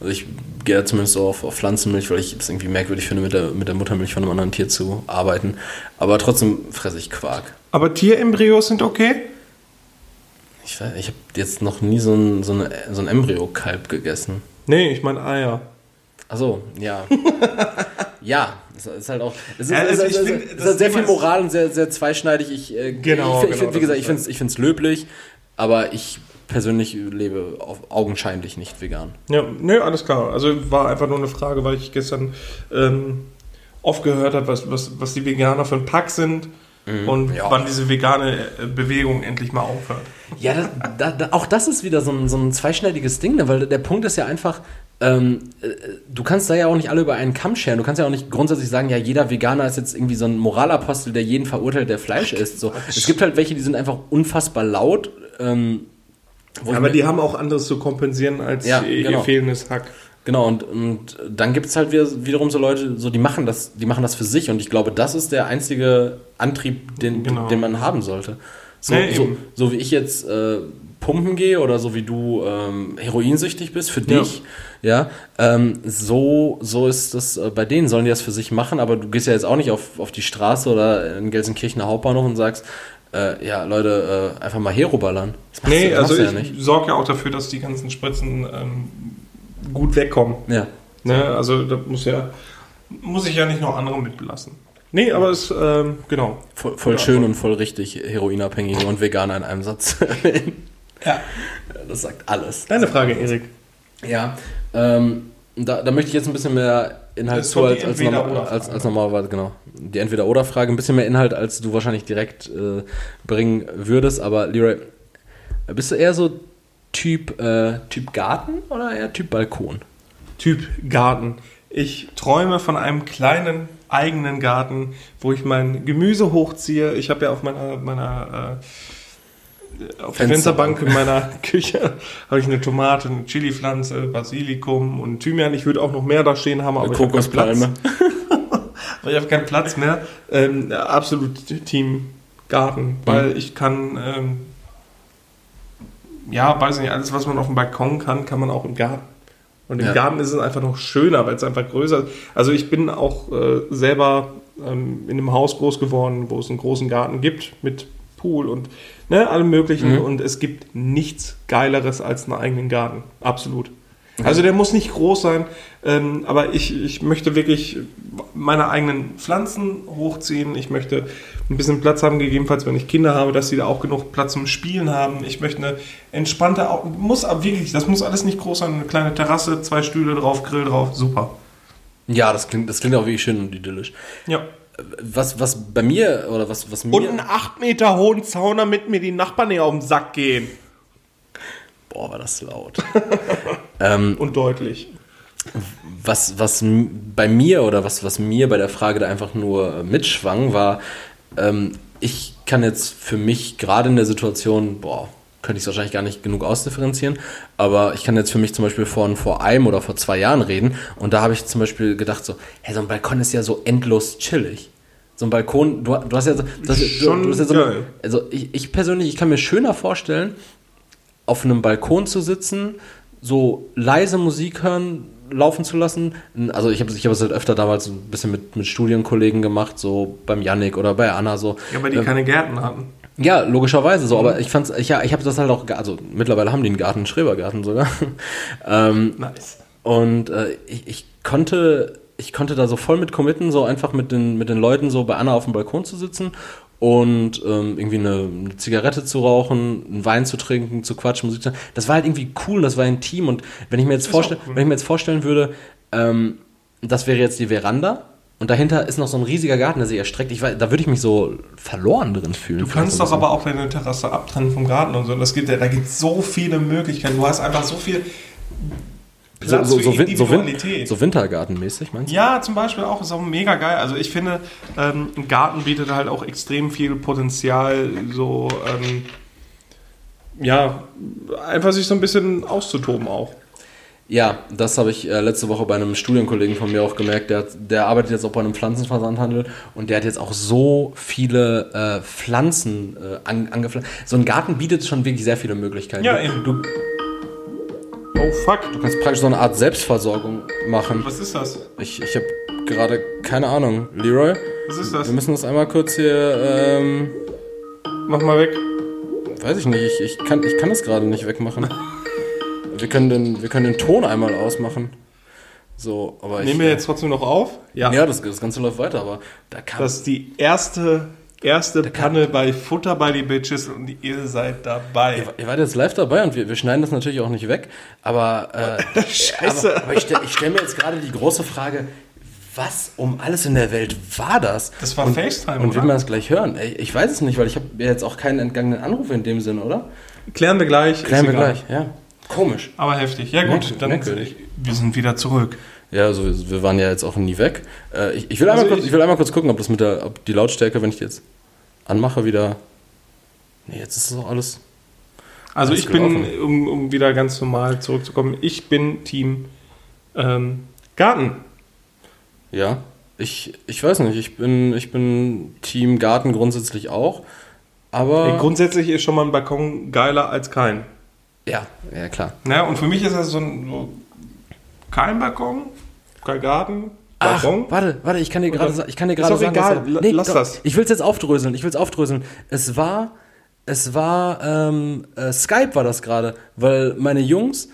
Also ich gehe zumindest so auf, auf Pflanzenmilch, weil ich es irgendwie merkwürdig finde, mit der, mit der Muttermilch von einem anderen Tier zu arbeiten. Aber trotzdem fresse ich Quark. Aber Tierembryos sind okay? Ich, weiß- ich habe jetzt noch nie so ein, so eine, so ein Embryo-Kalb gegessen. Nee, ich meine Eier. Achso, ja. ja, es ist halt auch. Es ist, Ja, also es ist, ich es find, es das ist sehr viel Moral und sehr, sehr zweischneidig. Ich, äh, Genau, ich, ich, genau, wie gesagt, ich finde es ich find's löblich, aber ich persönlich lebe auf, augenscheinlich nicht vegan. Ja, nö, alles klar. Also war einfach nur eine Frage, weil ich gestern ähm, oft gehört habe, was, was, was die Veganer für ein Pack sind und ja. wann diese vegane äh, Bewegung endlich mal aufhört. Ja, da, da, da, auch das ist wieder so ein, so ein zweischneidiges Ding, ne? weil der Punkt ist ja einfach, ähm, äh, du kannst da ja auch nicht alle über einen Kamm scheren. Du kannst ja auch nicht grundsätzlich sagen, ja, jeder Veganer ist jetzt irgendwie so ein Moralapostel, der jeden verurteilt, der Fleisch isst. So. Es gibt halt welche, die sind einfach unfassbar laut. Ähm, Aber die haben auch anderes zu kompensieren als Ja, ihr, genau. ihr fehlendes Hack. Genau, und, und dann gibt es halt wieder, wiederum so Leute, so die machen das, die machen das für sich und ich glaube, das ist der einzige Antrieb, den, Genau. den man haben sollte. So, Nee, so, so wie ich jetzt äh, pumpen gehe oder so wie du ähm, heroinsüchtig bist für Ja. dich, ja, ähm, so, so ist das äh, bei denen, sollen die das für sich machen, aber du gehst ja jetzt auch nicht auf, auf die Straße oder in Gelsenkirchener Hauptbahnhof und sagst, äh, ja, Leute, äh, einfach mal Hero ballern. Nee, du, also ich ja sorge ja auch dafür, dass die ganzen Spritzen ähm, gut wegkommen. Ja. Ne? Also da muss ja muss ich ja nicht noch andere mitbelassen. Nee, aber es, ähm, genau. Voll, voll Ja, schön und voll richtig, Heroinabhängige und Veganer in einem Satz. Ja. Das sagt alles. Deine Frage, Erik. Ja, ähm, da, da möchte ich jetzt ein bisschen mehr Inhalt zu als, als, normal, als, als normalerweise, genau. Die Entweder-Oder-Frage, ein bisschen mehr Inhalt, als du wahrscheinlich direkt äh, bringen würdest. Aber Leroy, bist du eher so Typ, äh, typ Garten oder eher Typ Balkon? Typ Garten. Ich träume von einem kleinen eigenen Garten, wo ich mein Gemüse hochziehe. Ich habe ja auf meiner, meiner äh, auf der Fensterbank. In meiner Küche habe ich eine Tomate, eine Chilipflanze, Basilikum und Thymian. Ich würde auch noch mehr da stehen haben, aber ich habe keinen Platz. Kokospalme. Ich habe keinen Platz mehr. Ähm, absolut Team Garten, weil ich kann, ähm, ja, weiß nicht, alles, was man auf dem Balkon kann, kann man auch im Garten. Und im Ja. Garten ist es einfach noch schöner, weil es einfach größer ist. Also ich bin auch äh, selber ähm, in einem Haus groß geworden, wo es einen großen Garten gibt mit Pool und ne, allem möglichen. Mhm. Und es gibt nichts Geileres als einen eigenen Garten. Absolut. Also der muss nicht groß sein, ähm, aber ich, ich möchte wirklich meine eigenen Pflanzen hochziehen. Ich möchte ein bisschen Platz haben, gegebenenfalls, wenn ich Kinder habe, dass sie da auch genug Platz zum Spielen haben. Ich möchte eine entspannte, muss aber wirklich, das muss alles nicht groß sein. Eine kleine Terrasse, zwei Stühle drauf, Grill drauf, super. Ja, das klingt, das klingt auch wirklich schön und idyllisch. Ja. Was, was bei mir, oder was, was mir... Und einen 8 Meter hohen Zaun, damit mir die Nachbarn nicht auf den Sack gehen. Boah, war das laut. ähm, Und deutlich. was, was bei mir oder was, was mir bei der Frage da einfach nur äh, mitschwang, war, ähm, ich kann jetzt für mich gerade in der Situation, boah, könnte ich es wahrscheinlich gar nicht genug ausdifferenzieren, aber ich kann jetzt für mich zum Beispiel von vor einem oder vor zwei Jahren reden und da habe ich zum Beispiel gedacht so, hey, so ein Balkon ist ja so endlos chillig. So ein Balkon, du, du hast ja so, du hast, Schon du, du hast ja so geil. also ich, ich persönlich, ich kann mir schöner vorstellen, auf einem Balkon zu sitzen, so leise Musik hören, laufen zu lassen. Also ich habe ich hab es halt öfter damals ein bisschen mit, mit Studienkollegen gemacht, so beim Yannick oder bei Anna so. Ja, weil die Ähm, keine Gärten hatten. Ja, logischerweise so, aber ich fand's, ich, ja, ich habe das halt auch, also mittlerweile haben die einen Garten, einen Schrebergarten sogar. ähm, Nice. und äh, ich, ich konnte, ich konnte da so voll mit committen, so einfach mit den, mit den Leuten so bei Anna auf dem Balkon zu sitzen und ähm, irgendwie eine, eine Zigarette zu rauchen, einen Wein zu trinken, zu quatschen, Musik zu hören. Das war halt irgendwie cool, das war intim und wenn ich mir jetzt, Ist vorstell, auch cool. wenn ich mir jetzt vorstellen würde, ähm, das wäre jetzt die Veranda und dahinter ist noch so ein riesiger Garten, der sich erstreckt, ich weiß, da würde ich mich so verloren drin fühlen. Du kannst doch aber auch deine Terrasse abtrennen vom Garten und so. Das gibt, ja- da gibt es so viele Möglichkeiten. Du hast einfach so viel so, Platz so, für so, so, Win- Individualität. so Wintergartenmäßig, meinst du? ja, zum Beispiel auch, ist auch mega geil. Also ich finde, ähm, ein Garten bietet halt auch extrem viel Potenzial, so, ähm, ja, einfach sich so ein bisschen auszutoben auch. Ja, das habe ich äh, letzte Woche bei einem Studienkollegen von mir auch gemerkt. Der, hat, der arbeitet jetzt auch bei einem Pflanzenversandhandel und der hat jetzt auch so viele äh, Pflanzen äh, an, angepflanzt. So ein Garten bietet schon wirklich sehr viele Möglichkeiten. Ja, du, eben. du, Oh fuck, du kannst praktisch so eine Art Selbstversorgung machen. was ist das? Ich, ich habe gerade keine Ahnung. Leroy, Was ist das? wir müssen das einmal kurz hier, ähm, Mach mal weg. weiß ich nicht, ich, ich, kann, ich kann das gerade nicht wegmachen. Wir können, den, wir können den Ton einmal ausmachen. So, aber ich. Nehmen wir jetzt trotzdem noch auf? Ja, das, das Ganze läuft weiter, aber da kam. Das ist die erste, erste Panne bei Futter bei die Bitches und ihr seid dabei. Ihr wart jetzt live dabei und wir, wir schneiden das natürlich auch nicht weg, aber, äh, Scheiße. aber, aber ich stelle stell mir jetzt gerade die große Frage, was um alles in der Welt war das? Das war und, FaceTime, Und will man das gleich hören? Ich weiß es nicht, weil ich habe jetzt auch keinen entgangenen Anruf in dem Sinne, oder? Klären wir gleich. Klären wir egal. gleich, ja. Komisch. Aber heftig. Ja gut, Merkwürdig, dann merkwürdig. wir sind wieder zurück. Ja, also wir, waren ja jetzt auch nie weg. Äh, ich, ich, will Also einmal kurz, ich- ich will einmal kurz gucken, ob das mit der, ob die Lautstärke, wenn ich jetzt anmache, wieder. Nee, jetzt ist es auch alles. Also Alles ich bin, gelaufen. um, um wieder ganz normal zurückzukommen, ich bin Team ähm, Garten. Ja. Ich, ich weiß nicht, ich bin, ich bin Team Garten grundsätzlich auch. Aber. Grundsätzlich ist schon mal ein Balkon geiler als kein. Ja, ja, klar. Ja, und für mich ist das so ein so kein Balkon, kein Garten, Ach, Balkon. warte, warte, ich kann dir gerade ich kann dir gerade doch sagen, egal, was la- lass das. Ich will es jetzt aufdröseln, ich will es aufdröseln. Es war es war ähm, äh, Skype war das gerade, weil meine Jungs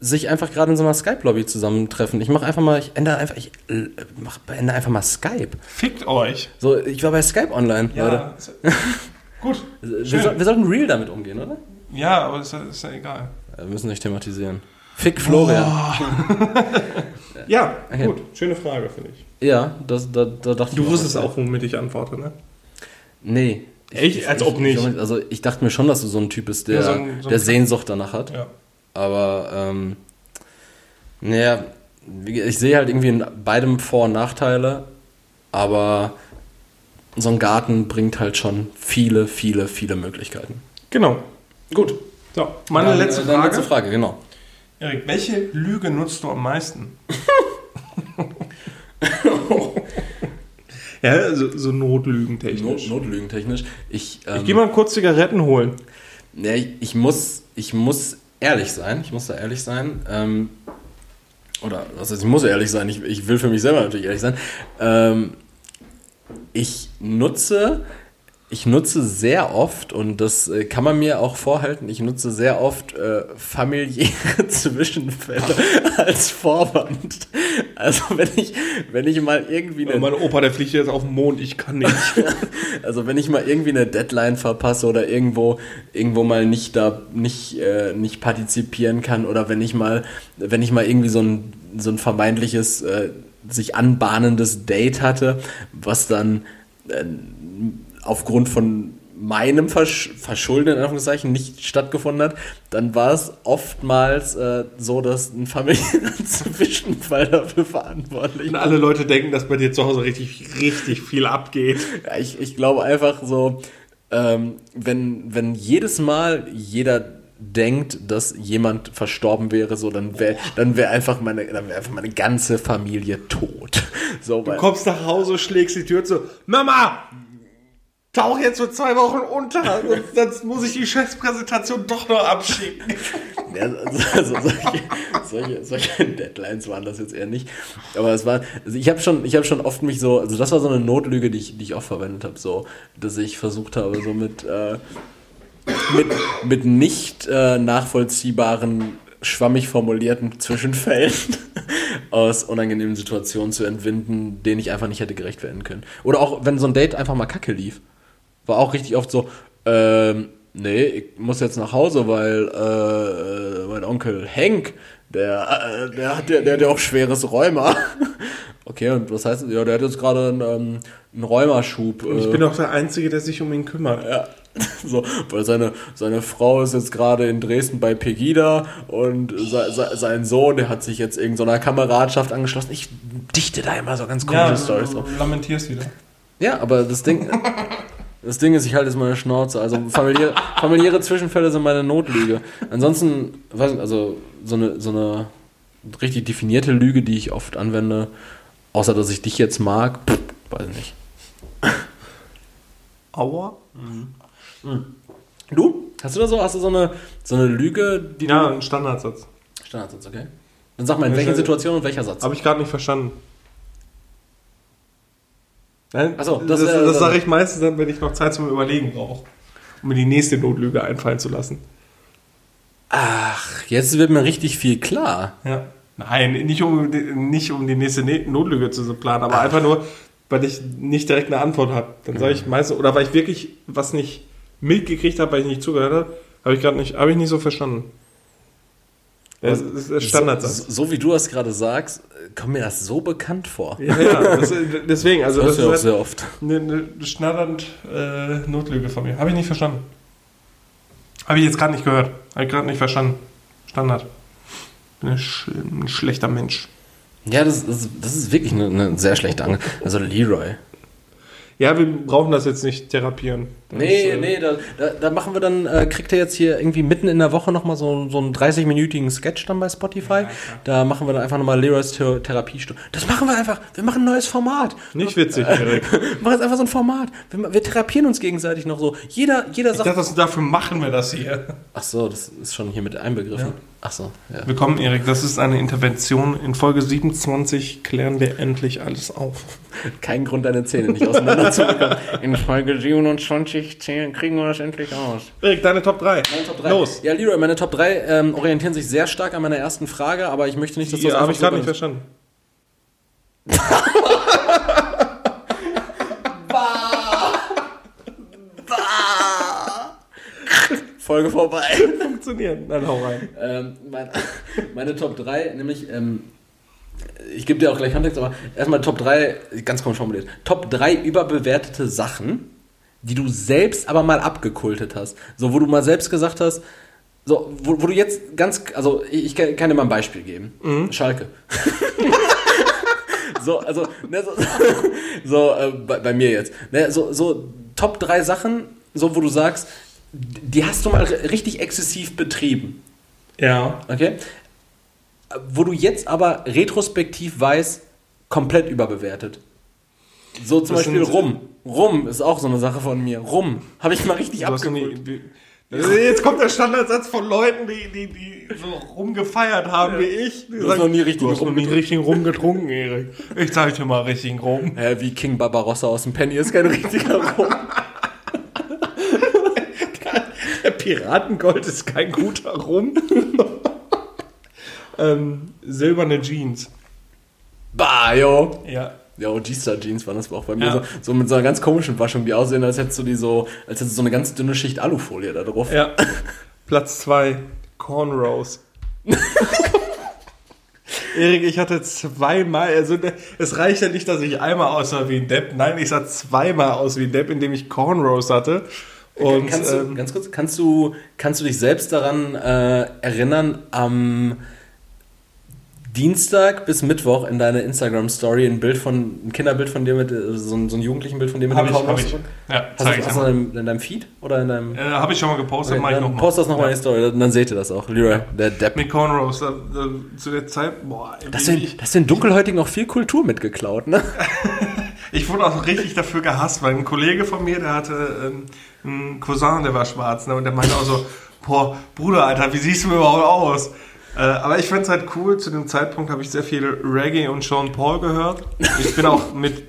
sich einfach gerade in so einer Skype Lobby zusammentreffen. Ich mache einfach mal ich ändere einfach ich äh, mach, beende einfach mal Skype. Fickt euch. So, ich war bei Skype online, Leute. Ja, ist- gut. Wir, soll, wir sollten real damit umgehen, oder? Ja, aber ist, ja- ist ja egal. Ja, Wir müssen nicht thematisieren. Fick Florian. Ja, Okay. gut. Schöne Frage, finde ich. Ja, das, da, da dachte Du ich mir wusstest was. auch, womit ich antworte, ne? Nee. Echt? Als ob nicht. Ich, also ich dachte mir schon, dass du so ein Typ bist, der, Ja, so ein- so ein- der Sehnsucht danach hat. Ja. Aber ähm, naja, wie- ich sehe halt irgendwie in beidem Vor- und Nachteile, aber so ein Garten bringt halt schon viele, viele, viele Möglichkeiten. Genau. Gut. So, meine Dann, letzte äh, Frage. letzte Frage, genau. Erik, welche Lüge nutzt du am meisten? ja, so, so Notlügen technisch. Not, notlügentechnisch. Ich, ähm, Ich gehe mal kurz Zigaretten holen. Ja, ich, ich, muss, ich muss ehrlich sein. Ich muss da ehrlich sein. Ähm, oder was heißt, ich muss ehrlich sein. Ich, ich will für mich selber natürlich ehrlich sein. Ähm, ich nutze, ich nutze sehr oft, und das äh, kann man mir auch vorhalten, ich nutze sehr oft äh, familiäre Zwischenfälle als Vorwand. Also wenn ich, wenn ich mal irgendwie eine Mein Opa, der fliegt jetzt auf den Mond, ich kann nicht. also wenn ich mal irgendwie eine Deadline verpasse oder irgendwo irgendwo mal nicht da nicht äh, nicht partizipieren kann oder wenn ich mal wenn ich mal irgendwie so ein so ein vermeintliches äh, sich anbahnendes Date hatte, was dann äh, aufgrund von meinem Versch Verschulden in Anführungszeichen nicht stattgefunden hat, dann war es oftmals äh, so, dass ein familiärer Zwischenfall dafür verantwortlich Und alle Leute denken, dass bei dir zu Hause richtig, richtig viel abgeht. Ja, ich, ich glaube einfach so, ähm, wenn, wenn jedes Mal jeder denkt, dass jemand verstorben wäre, so dann wäre dann wäre einfach meine dann wäre einfach meine ganze Familie tot. So, Du kommst nach Hause, schlägst die Tür zu. Mama! Tauch jetzt für zwei Wochen unter, sonst, muss ich die Chefspräsentation doch noch abschicken. Ja, also, also solche, solche, solche Deadlines waren das jetzt eher nicht. Aber es war, also ich habe schon, ich schon oft mich so, also das war so eine Notlüge, die ich, die ich auch verwendet habe, so, dass ich versucht habe, so mit, äh, mit, mit nicht äh, nachvollziehbaren, schwammig formulierten Zwischenfällen aus unangenehmen Situationen zu entwinden, denen ich einfach nicht hätte gerecht werden können. Oder auch, wenn so ein Date einfach mal kacke lief. War auch richtig oft so, ähm, nee, ich muss jetzt nach Hause, weil äh, äh, mein Onkel Henk, der, äh, der hat ja, der hat ja auch schweres Rheuma. Okay, und was heißt das? Ja, der hat jetzt gerade einen, ähm, einen Rheumaschub. Ich äh, bin doch der Einzige, der sich um ihn kümmert. ja. So, weil seine, seine Frau ist jetzt gerade in Dresden bei Pegida und se, se, sein Sohn, der hat sich jetzt irgendeiner Kameradschaft angeschlossen. Ich dichte da immer so ganz komische Ja, Storys du drauf. lamentierst wieder. Ja, aber das Ding, das Ding ist, ich halte jetzt meine Schnauze. Also familiäre, familiäre Zwischenfälle sind meine Notlüge. Ansonsten, weiß nicht, also so eine, so eine richtig definierte Lüge, die ich oft anwende, außer dass ich dich jetzt mag, pff, weiß ich nicht. Aua? Du? Hast du da so, hast du so eine, so eine Lüge, die Ja, du... ein Standardsatz. Standardsatz, okay. Dann sag mal, in welcher Situation und welcher Satz? Habe ich gerade nicht verstanden. Nein, Ach so, das, das das, wär- sage ich meistens dann, wenn ich noch Zeit zum Überlegen brauche. Um mir die nächste Notlüge einfallen zu lassen. Ach, jetzt wird mir richtig viel klar. Ja. Nein, nicht um, die- nicht um die nächste Ne- Notlüge zu planen, aber einfach nur, weil ich nicht direkt eine Antwort habe. Dann sage ich meistens, oder weil ich wirklich was nicht mitgekriegt habe, weil ich nicht zugehört habe, habe ich gerade nicht, habe ich nicht so verstanden. Das ist der Standardsatz. So, so wie du das gerade sagst, kommt mir das so bekannt vor. Ja, ja, das, deswegen, also das das ist ja halt auch sehr oft. eine, eine schnatternd äh, Notlüge von mir. Habe ich nicht verstanden. Habe ich jetzt gerade nicht gehört. Habe ich gerade nicht verstanden. Standard. Bin ein, sch ein schlechter Mensch. Ja, das, das, das ist wirklich eine, eine sehr schlechte Angst. Also Leroy. Ja, wir brauchen das jetzt nicht therapieren. Das Nee, ist, äh, nee, da, da, da machen wir dann, äh, kriegt er jetzt hier irgendwie mitten in der Woche nochmal so, so einen 30-minütigen Sketch dann bei Spotify. da machen wir dann einfach nochmal Leroys Thera- Therapiestunde. Das machen wir einfach. Wir machen ein neues Format. Nicht witzig, Erik. Wir machen jetzt einfach so ein Format. Wir, wir therapieren uns gegenseitig noch so. Jeder, jeder Ich sagt. dachte, das- dafür machen wir das hier. Ach so, das ist schon hier mit einbegriffen. Ach so, ja. Willkommen, Erik. Das ist eine Intervention. In Folge 27 klären wir endlich alles auf. Kein Grund, deine Zähne nicht auseinander zu bekommen. In Folge 27 zählen, kriegen wir das endlich aus. Erik, deine Top 3. Meine Top 3. Los. Ja, Leroy, meine Top 3 ähm, orientieren sich sehr stark an meiner ersten Frage, aber ich möchte nicht, dass du Ja, habe ich gerade so nicht verstanden. Folge vorbei. Funktionieren. Dann hau rein. ähm, mein, meine Top 3, nämlich, ähm, ich gebe dir auch gleich Kontext, aber erstmal Top 3, ganz komisch formuliert. Top 3 überbewertete Sachen, die du selbst aber mal abgekultet hast. So, wo du mal selbst gesagt hast, so, wo, wo du jetzt ganz, also ich, ich kann kann dir mal ein Beispiel geben. Schalke. so, also, ne, so, so äh, bei, bei mir jetzt. Ne, so, so Top 3 Sachen, so wo du sagst, die hast du mal richtig exzessiv betrieben. Ja. Okay? Wo du jetzt aber retrospektiv weißt, komplett überbewertet. So zum Das Beispiel Rum. Rum ist auch so eine Sache von mir. Rum. Habe ich mal richtig abgeholt. Jetzt kommt der Standardsatz von Leuten, die, die, die so rumgefeiert haben wie ich. Die Du hast noch nie richtig du hast noch nie rumgetrunken." richtig rumgetrunken, Erik. Ich zeig dir mal richtig rum. Hä, wie King Barbarossa aus dem Penny ist kein richtiger Rum. Der Piratengold ist kein guter Rum. ähm, silberne Jeans. bah, yo. Ja. Ja, G-Star Jeans waren das auch bei mir. Ja. So, so mit so einer ganz komischen Waschung, die aussehen, als hättest du die so, als hättest du so eine ganz dünne Schicht Alufolie da drauf. Ja. Platz 2, Cornrows. Erik, ich hatte zweimal, also es reicht ja nicht, dass ich einmal aussah wie ein Depp. Nein, ich sah zweimal aus wie ein Depp, indem ich Cornrows hatte. Und kannst du, ähm, ganz kurz, kannst du, kannst du dich selbst daran äh, erinnern, am Dienstag bis Mittwoch in deine Instagram-Story ein Bild von, ein Kinderbild von dir mit, äh, so ein, so ein jugendlichen Bild von dir mit hab dem ich, hab ich. Ja, Hast du das in in deinem Feed oder in deinem... Äh, habe ich schon mal gepostet, mach ich dann noch mal. post das nochmal Ja. in die Story, dann, dann seht ihr das auch. Leroy, der Depp. Mit Cornrows, da, da, zu der Zeit, boah, Das sind, das sind Dunkelhäutigen auch viel Kultur mitgeklaut, ne? ich wurde auch richtig dafür gehasst, weil ein Kollege von mir, der hatte ähm, einen Cousin, der war schwarz, ne, und der meinte auch so, boah, Bruder, Alter, wie siehst du überhaupt aus? Äh, aber ich fand es halt cool, zu dem Zeitpunkt habe ich sehr viel Reggae und Sean Paul gehört. Ich bin auch mit,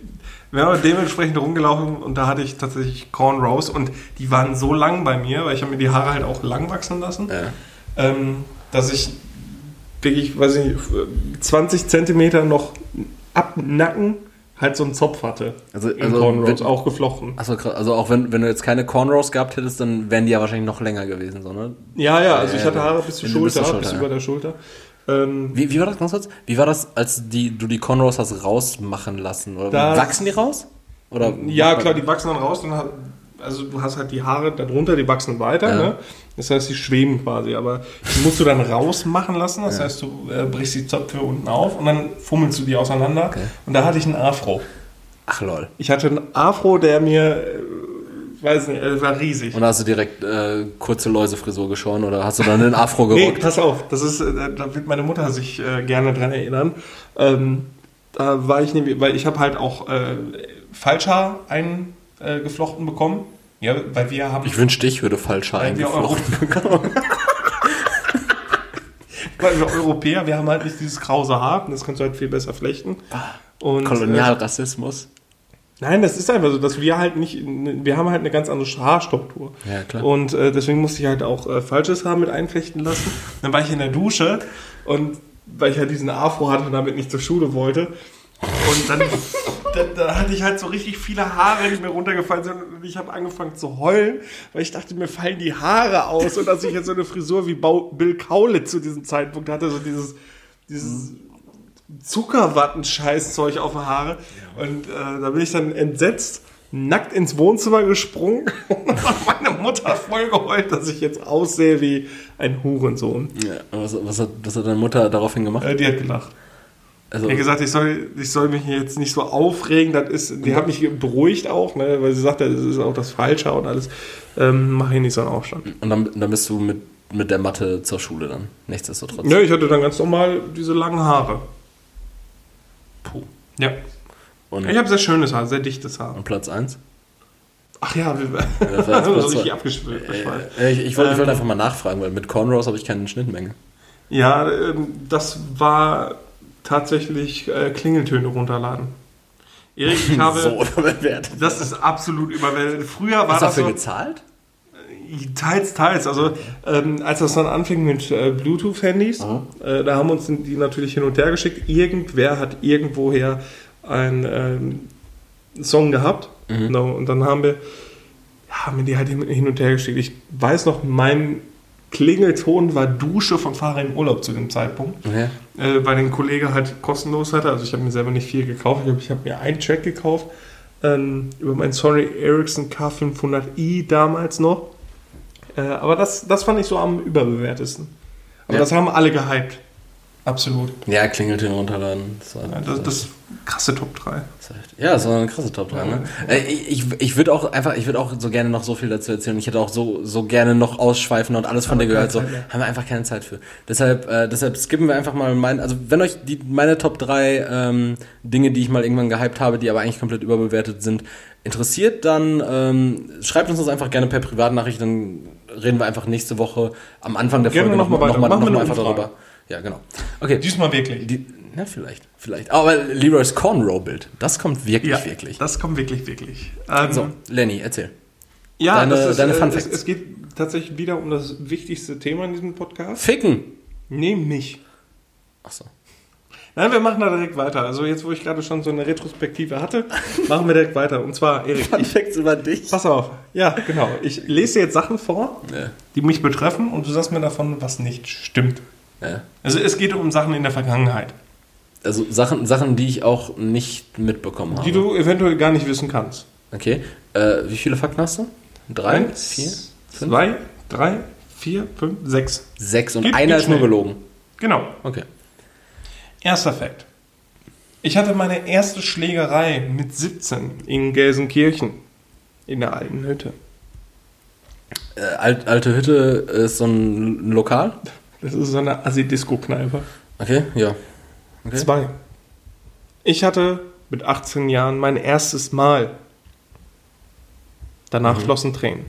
wir haben dementsprechend rumgelaufen und da hatte ich tatsächlich Cornrows und die waren so lang bei mir, weil ich habe mir die Haare halt auch lang wachsen lassen, Ja. ähm, dass ich wirklich, weiß ich nicht, 20 Zentimeter noch ab Nacken halt so einen Zopf hatte. Also- also Cornrows, wenn- auch geflochten. Achso. Also auch wenn, wenn du jetzt keine Cornrows gehabt hättest, dann wären die ja wahrscheinlich noch länger gewesen, so, ne? Ja, ja, also Ja, ich hatte ja, Haare bis zur Schulter, zur bis, Schulter, über ja. der Schulter. Ähm, Wie, wie war das ganz kurz? Wie war das, als die, du die Cornrows hast rausmachen lassen? Oder wachsen die raus? Oder ja, klar, die wachsen dann raus, dann hat, also du hast halt die Haare darunter, die wachsen weiter, Ja. ne? Das heißt, die schweben quasi, aber die musst du dann rausmachen lassen, das heißt, du äh, brichst die Zöpfe unten auf und dann fummelst du die auseinander. Okay. Und da hatte ich einen Afro. Ach lol. Ich hatte einen Afro, der mir, äh, weiß nicht, er war riesig. Und hast du direkt äh, kurze Läusefrisur geschoren oder hast du dann den Afro Nee, gerockt? pass auf, das ist, äh, da wird meine Mutter sich äh, gerne dran erinnern. Ähm, da war ich nämlich, weil ich habe halt auch äh, Falschhaar eingeflochten bekommen. Ja, weil wir haben, ich wünschte, ich würde Euro, eingeflochten bekommen. weil wir Europäer, wir haben halt nicht dieses krause Haar, und das kannst du halt viel besser flechten. Und, Äh, Kolonialrassismus. nein, das ist einfach so, dass wir halt nicht, wir haben halt eine ganz andere Haarstruktur. Ja, klar. Und äh, deswegen musste ich halt auch äh, falsches Haar mit einflechten lassen. Dann war ich in der Dusche und weil ich halt diesen Afro hatte und damit nicht zur Schule wollte. Und dann, dann, dann hatte ich halt so richtig viele Haare, die mir runtergefallen sind. Und ich habe angefangen zu heulen, weil ich dachte, mir fallen die Haare aus. Und dass ich jetzt so eine Frisur wie Bill Kaulitz zu diesem Zeitpunkt hatte, so dieses, dieses Zuckerwatten-Scheißzeug auf den Haare. Und äh, da bin ich dann entsetzt nackt ins Wohnzimmer gesprungen und hat meine Mutter voll geheult, dass ich jetzt aussehe wie ein Hurensohn. Ja, was, was, hat, was hat deine Mutter daraufhin gemacht? Äh, die hat gelacht. Also, hat gesagt, ich soll, ich soll mich jetzt nicht so aufregen. Das ist, die hat mich beruhigt auch, ne, weil sie sagte, das ist auch das Falsche und alles. Ähm, mach hier nicht so einen Aufstand. und dann, dann bist du mit, mit der Mathe zur Schule dann. Nichtsdestotrotz. Ja, ich hatte dann ganz normal diese langen Haare. Puh. Ja. Und, Ich habe sehr schönes Haar, sehr dichtes Haar. und Platz 1? Ach ja, wir das war jetzt so richtig zwei. abgeschwört. Äh, ich, ich, wollte, ich wollte Ähm. einfach mal nachfragen, weil mit Cornrows habe ich keine Schnittmenge. Ja, ähm, das war tatsächlich äh, Klingeltöne runterladen. Erik, ich habe. so überbewertet. Das ist absolut überwältigend. Früher war Hast du das dafür so, gezahlt? teils, teils. Also ähm, als das dann anfing mit äh, Bluetooth-Handys, äh, da haben uns die natürlich hin und her geschickt. Irgendwer hat irgendwoher einen ähm, Song gehabt. Genau, und dann haben wir, haben wir die halt hin und her geschickt. Ich weiß noch, mein Klingelton war Dusche von Fahrer im Urlaub zu dem Zeitpunkt. Okay. äh, weil den Kollege halt kostenlos hatte. Also ich habe mir selber nicht viel gekauft. Ich habe hab mir einen Track gekauft ähm, über meinen Sony Ericsson K500i damals noch. Äh, aber das, das fand ich so am überbewertesten. Aber Ja. das haben alle gehypt. Absolut. Ja, Klingeltöne runterladen. Das war, Ja, das, das krasse Top 3. das war echt- ja, das war eine krasse Top 3. Ne? Äh, Ich, ich, würde auch einfach, ich würde auch so gerne noch so viel dazu erzählen. Ich hätte auch so, so gerne noch ausschweifen und alles von dir gehört. So, Zeit haben wir einfach keine Zeit für. Deshalb, äh, deshalb skippen wir einfach mal mein, also wenn euch die, meine Top 3 ähm, Dinge, die ich mal irgendwann gehypt habe, die aber eigentlich komplett überbewertet sind, interessiert, dann ähm, schreibt uns das einfach gerne per Privatnachricht, dann reden wir einfach nächste Woche am Anfang der Folge noch mal weiter. noch mal, Machen noch wir mal einfach darüber. Ja, genau. Okay. Diesmal wirklich. Die, na, vielleicht, vielleicht. Aber Leroy's Cornrow-Bild, das kommt wirklich, ja, wirklich. das kommt wirklich, wirklich. Ähm, So, Lenny, erzähl. ja, deine- ist, deine äh, Fun es, Facts. es geht tatsächlich wieder um das wichtigste Thema in diesem Podcast. Ficken! Nee, mich. Achso. Nein, wir machen da direkt weiter. Also jetzt, wo ich gerade schon so eine Retrospektive hatte, machen wir direkt weiter. Und zwar, Erik, Fun Facts über dich. pass auf. Ja, genau. Ich lese dir jetzt Sachen vor, Ja. die mich betreffen und du sagst mir davon, was nicht stimmt. Ja. Also es geht um Sachen in der Vergangenheit, Also Sachen, Sachen, die ich auch nicht mitbekommen habe. die du eventuell gar nicht wissen kannst. Okay. Äh, wie viele Fakten hast du? Drei? Eins, vier? Fünf? zwei, drei, vier, fünf, sechs. Sechs und Geht- einer geht ist nur gelogen. Genau. Okay. Erster Fakt. Ich hatte meine erste Schlägerei mit 17 in Gelsenkirchen. In der alten Hütte. Äh, alt, alte Hütte ist so ein Lokal? Das ist so eine Assi-Disco-Kneipe. Okay, ja. Okay. Zwei. Ich hatte mit 18 Jahren mein erstes Mal. Danach flossen Tränen.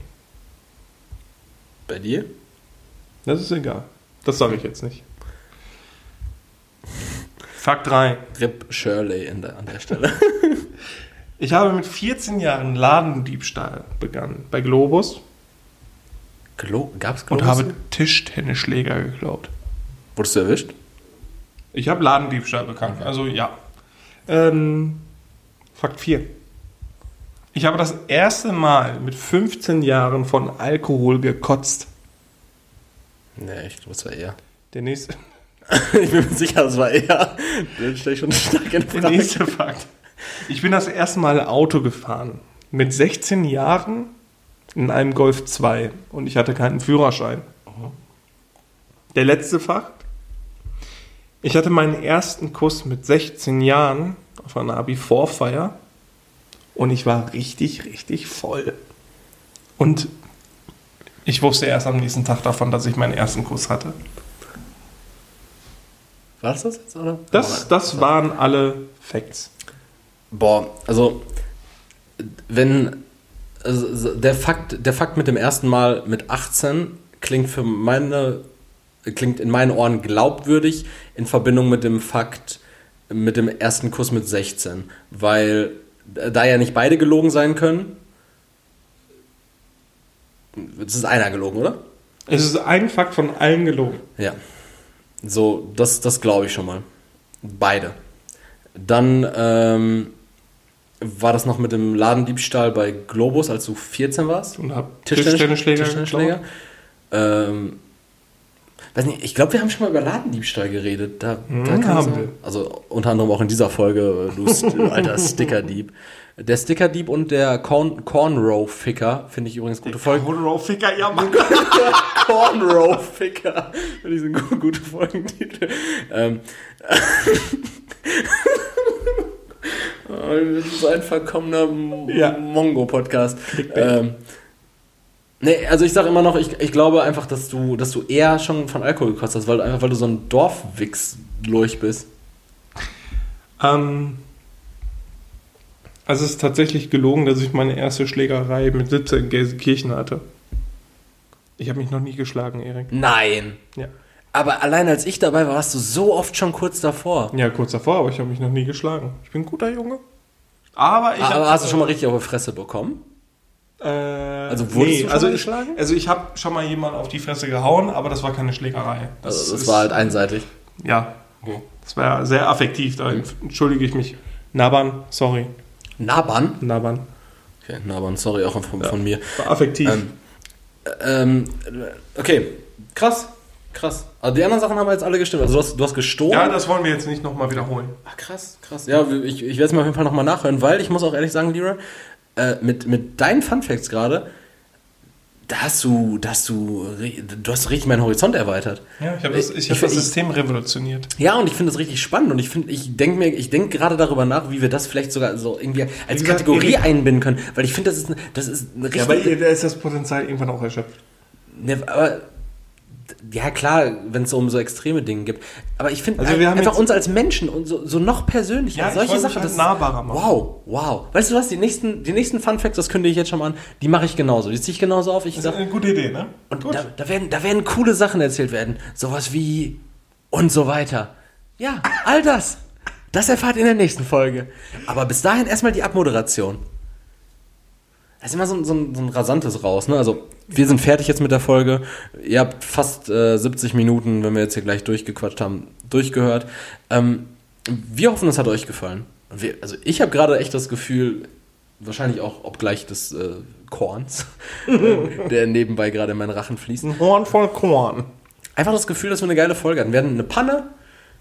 Bei dir? Das ist egal. Das sage ich jetzt nicht. Fakt 3. Rip Shirley der, an der Stelle. Ich habe mit 14 Jahren Ladendiebstahl begangen bei Globus Glo gab's und Globus? habe Tischtennisschläger geklaut. Wurdest du erwischt? Ich habe Ladendiebstahl bekannt, also ja. Ähm, Fakt 4. Ich habe das erste Mal mit 15 Jahren von Alkohol gekotzt. Nee, ich glaube, es war eher. Der nächste, ich bin mir sicher, es war eher. Den stelle ich schon stark in der Frage. nächste Fakt. Ich bin das erste Mal Auto gefahren. Mit 16 Jahren in einem Golf 2 und ich hatte keinen Führerschein. Der letzte Fakt. Ich hatte meinen ersten Kuss mit 16 Jahren auf einer Abi-Vorfeier und ich war richtig, richtig voll. Und ich wusste erst am nächsten Tag davon, dass ich meinen ersten Kuss hatte. War das das jetzt, oder? Das, das waren alle Facts. Boah, also wenn also der Fakt, der Fakt mit dem ersten Mal mit 18 klingt für meine klingt in meinen Ohren glaubwürdig in Verbindung mit dem Fakt mit dem ersten Kuss mit 16, weil da ja nicht beide gelogen sein können. Es ist einer gelogen, oder? Es ist ein Fakt von allen gelogen. Ja. So, das, das glaube ich schon mal. Beide. Dann ähm, war das noch mit dem Ladendiebstahl bei Globus, als du 14 warst? Und hab Tischtennis- Tischtennisschläger. Tischtennisschläger. Ähm, weiß nicht, ich glaube, wir haben schon mal über Ladendiebstahl geredet. Da, da Hm, kann haben wir. Also unter anderem auch in dieser Folge, du, alter Stickerdieb. Der Stickerdieb und der Corn Cornrow-Ficker finde ich übrigens gute Folgen. Cornrow-Ficker, ja, Mann. Cornrow-Ficker. Finde ich so gute Folgentitel. Ähm. oh, das ist so ein verkommener ja. Mongo-Podcast. Ähm. Nee, also ich sage immer noch, ich, ich glaube einfach, dass du, dass du eher schon von Alkohol gekostet hast, weil, einfach weil du so ein Dorfwichs-Lurch bist. Ähm, also es ist tatsächlich gelogen, dass ich meine erste Schlägerei mit 17 in Gelsenkirchen hatte. Ich habe mich noch nie geschlagen, Erik. Nein. Ja. Aber allein als ich dabei war, warst du so oft schon kurz davor. Ja, kurz davor, aber ich habe mich noch nie geschlagen. Ich bin ein guter Junge. Aber ich Aber hab, hast du schon mal richtig auf die Fresse bekommen? Äh, also wurdest nee, du schon also geschlagen? Ich, also ich habe schon mal jemanden auf die Fresse gehauen, aber das war keine Schlägerei. Das, also das ist, war halt einseitig. Ja, das war sehr affektiv. Da entschuldige ich mich. Naban, sorry. Naban? Naban. Okay, Naban, sorry auch von, ja, von mir. War affektiv. Ähm, ähm, okay, krass. Krass. Also die anderen Sachen haben jetzt alle gestimmt. Also du hast, du hast gestohlen. Ja, das wollen wir jetzt nicht nochmal wiederholen. Ach, krass, krass. Ja, ich, ich werde es mir auf jeden Fall nochmal nachhören, weil ich muss auch ehrlich sagen, Lira, äh, mit, mit deinen Funfacts gerade, da hast du, da hast du, du hast richtig meinen Horizont erweitert. Ja, ich habe das, ich hab das System revolutioniert. Ja, und ich finde das richtig spannend und ich finde, ich denke mir, ich denke gerade darüber nach, wie wir das vielleicht sogar so irgendwie als gesagt, Kategorie Erik, einbinden können, weil ich finde, das ist, das ist eine richtig. Ja, aber da ist das Potenzial irgendwann auch erschöpft. Ne, aber ja klar, wenn es um so extreme Dinge gibt. Aber ich finde also einfach uns als Menschen und so, so noch persönlicher, ja, solche Sachen. Halt das nahbarer machen. Wow, wow. Weißt du was, die nächsten, die nächsten Fun Facts, das kündige ich jetzt schon mal an, die mache ich genauso. Die ziehe ich genauso auf. Ich das ist eine gute Idee, ne? Und da, da, werden, da werden coole Sachen erzählt werden. Sowas wie und so weiter. Ja, all das. Das erfahrt ihr in der nächsten Folge. Aber bis dahin erstmal die Abmoderation. Das ist immer so, so, ein, so ein rasantes Raus. Ne? Also, wir sind fertig jetzt mit der Folge. Ihr habt fast äh, 70 Minuten, wenn wir jetzt hier gleich durchgequatscht haben, durchgehört. Ähm, wir hoffen, es hat euch gefallen. Wir, also, ich habe gerade echt das Gefühl, wahrscheinlich auch obgleich des äh, Korns, der nebenbei gerade in meinen Rachen fließt. Ein Horn voll Korn. Einfach das Gefühl, dass wir eine geile Folge hatten. Wir hatten eine Panne,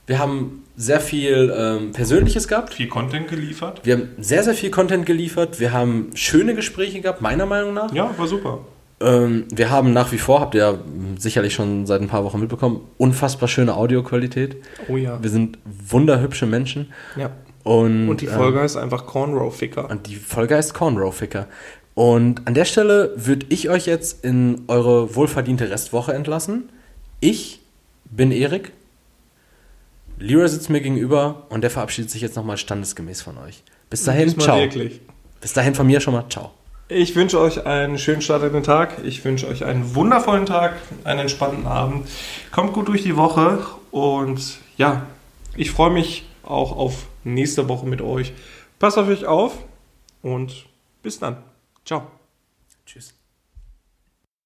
wir haben sehr viel ähm, Persönliches gehabt. Viel Content geliefert. Wir haben sehr, sehr viel Content geliefert. Wir haben schöne Gespräche gehabt, meiner Meinung nach. Ja, war super. Ähm, wir haben nach wie vor, habt ihr ja sicherlich schon seit ein paar Wochen mitbekommen, unfassbar schöne Audioqualität. Oh ja. Wir sind wunderhübsche Menschen. Ja. Und, und die Folge ähm, heißt einfach Cornrow Ficker. Und die Folge heißt Cornrow Ficker. Und an der Stelle würde ich euch jetzt in eure wohlverdiente Restwoche entlassen. Ich bin Erik. Lira sitzt mir gegenüber und der verabschiedet sich jetzt nochmal standesgemäß von euch. Bis dahin, Diesmal ciao. Wirklich. Bis dahin von mir schon mal ciao. Ich wünsche euch einen schönen Start in den Tag. Ich wünsche euch einen wundervollen Tag, einen entspannten Abend. Kommt gut durch die Woche und ja, ich freue mich auch auf nächste Woche mit euch. Passt auf euch auf und bis dann. Ciao. Tschüss.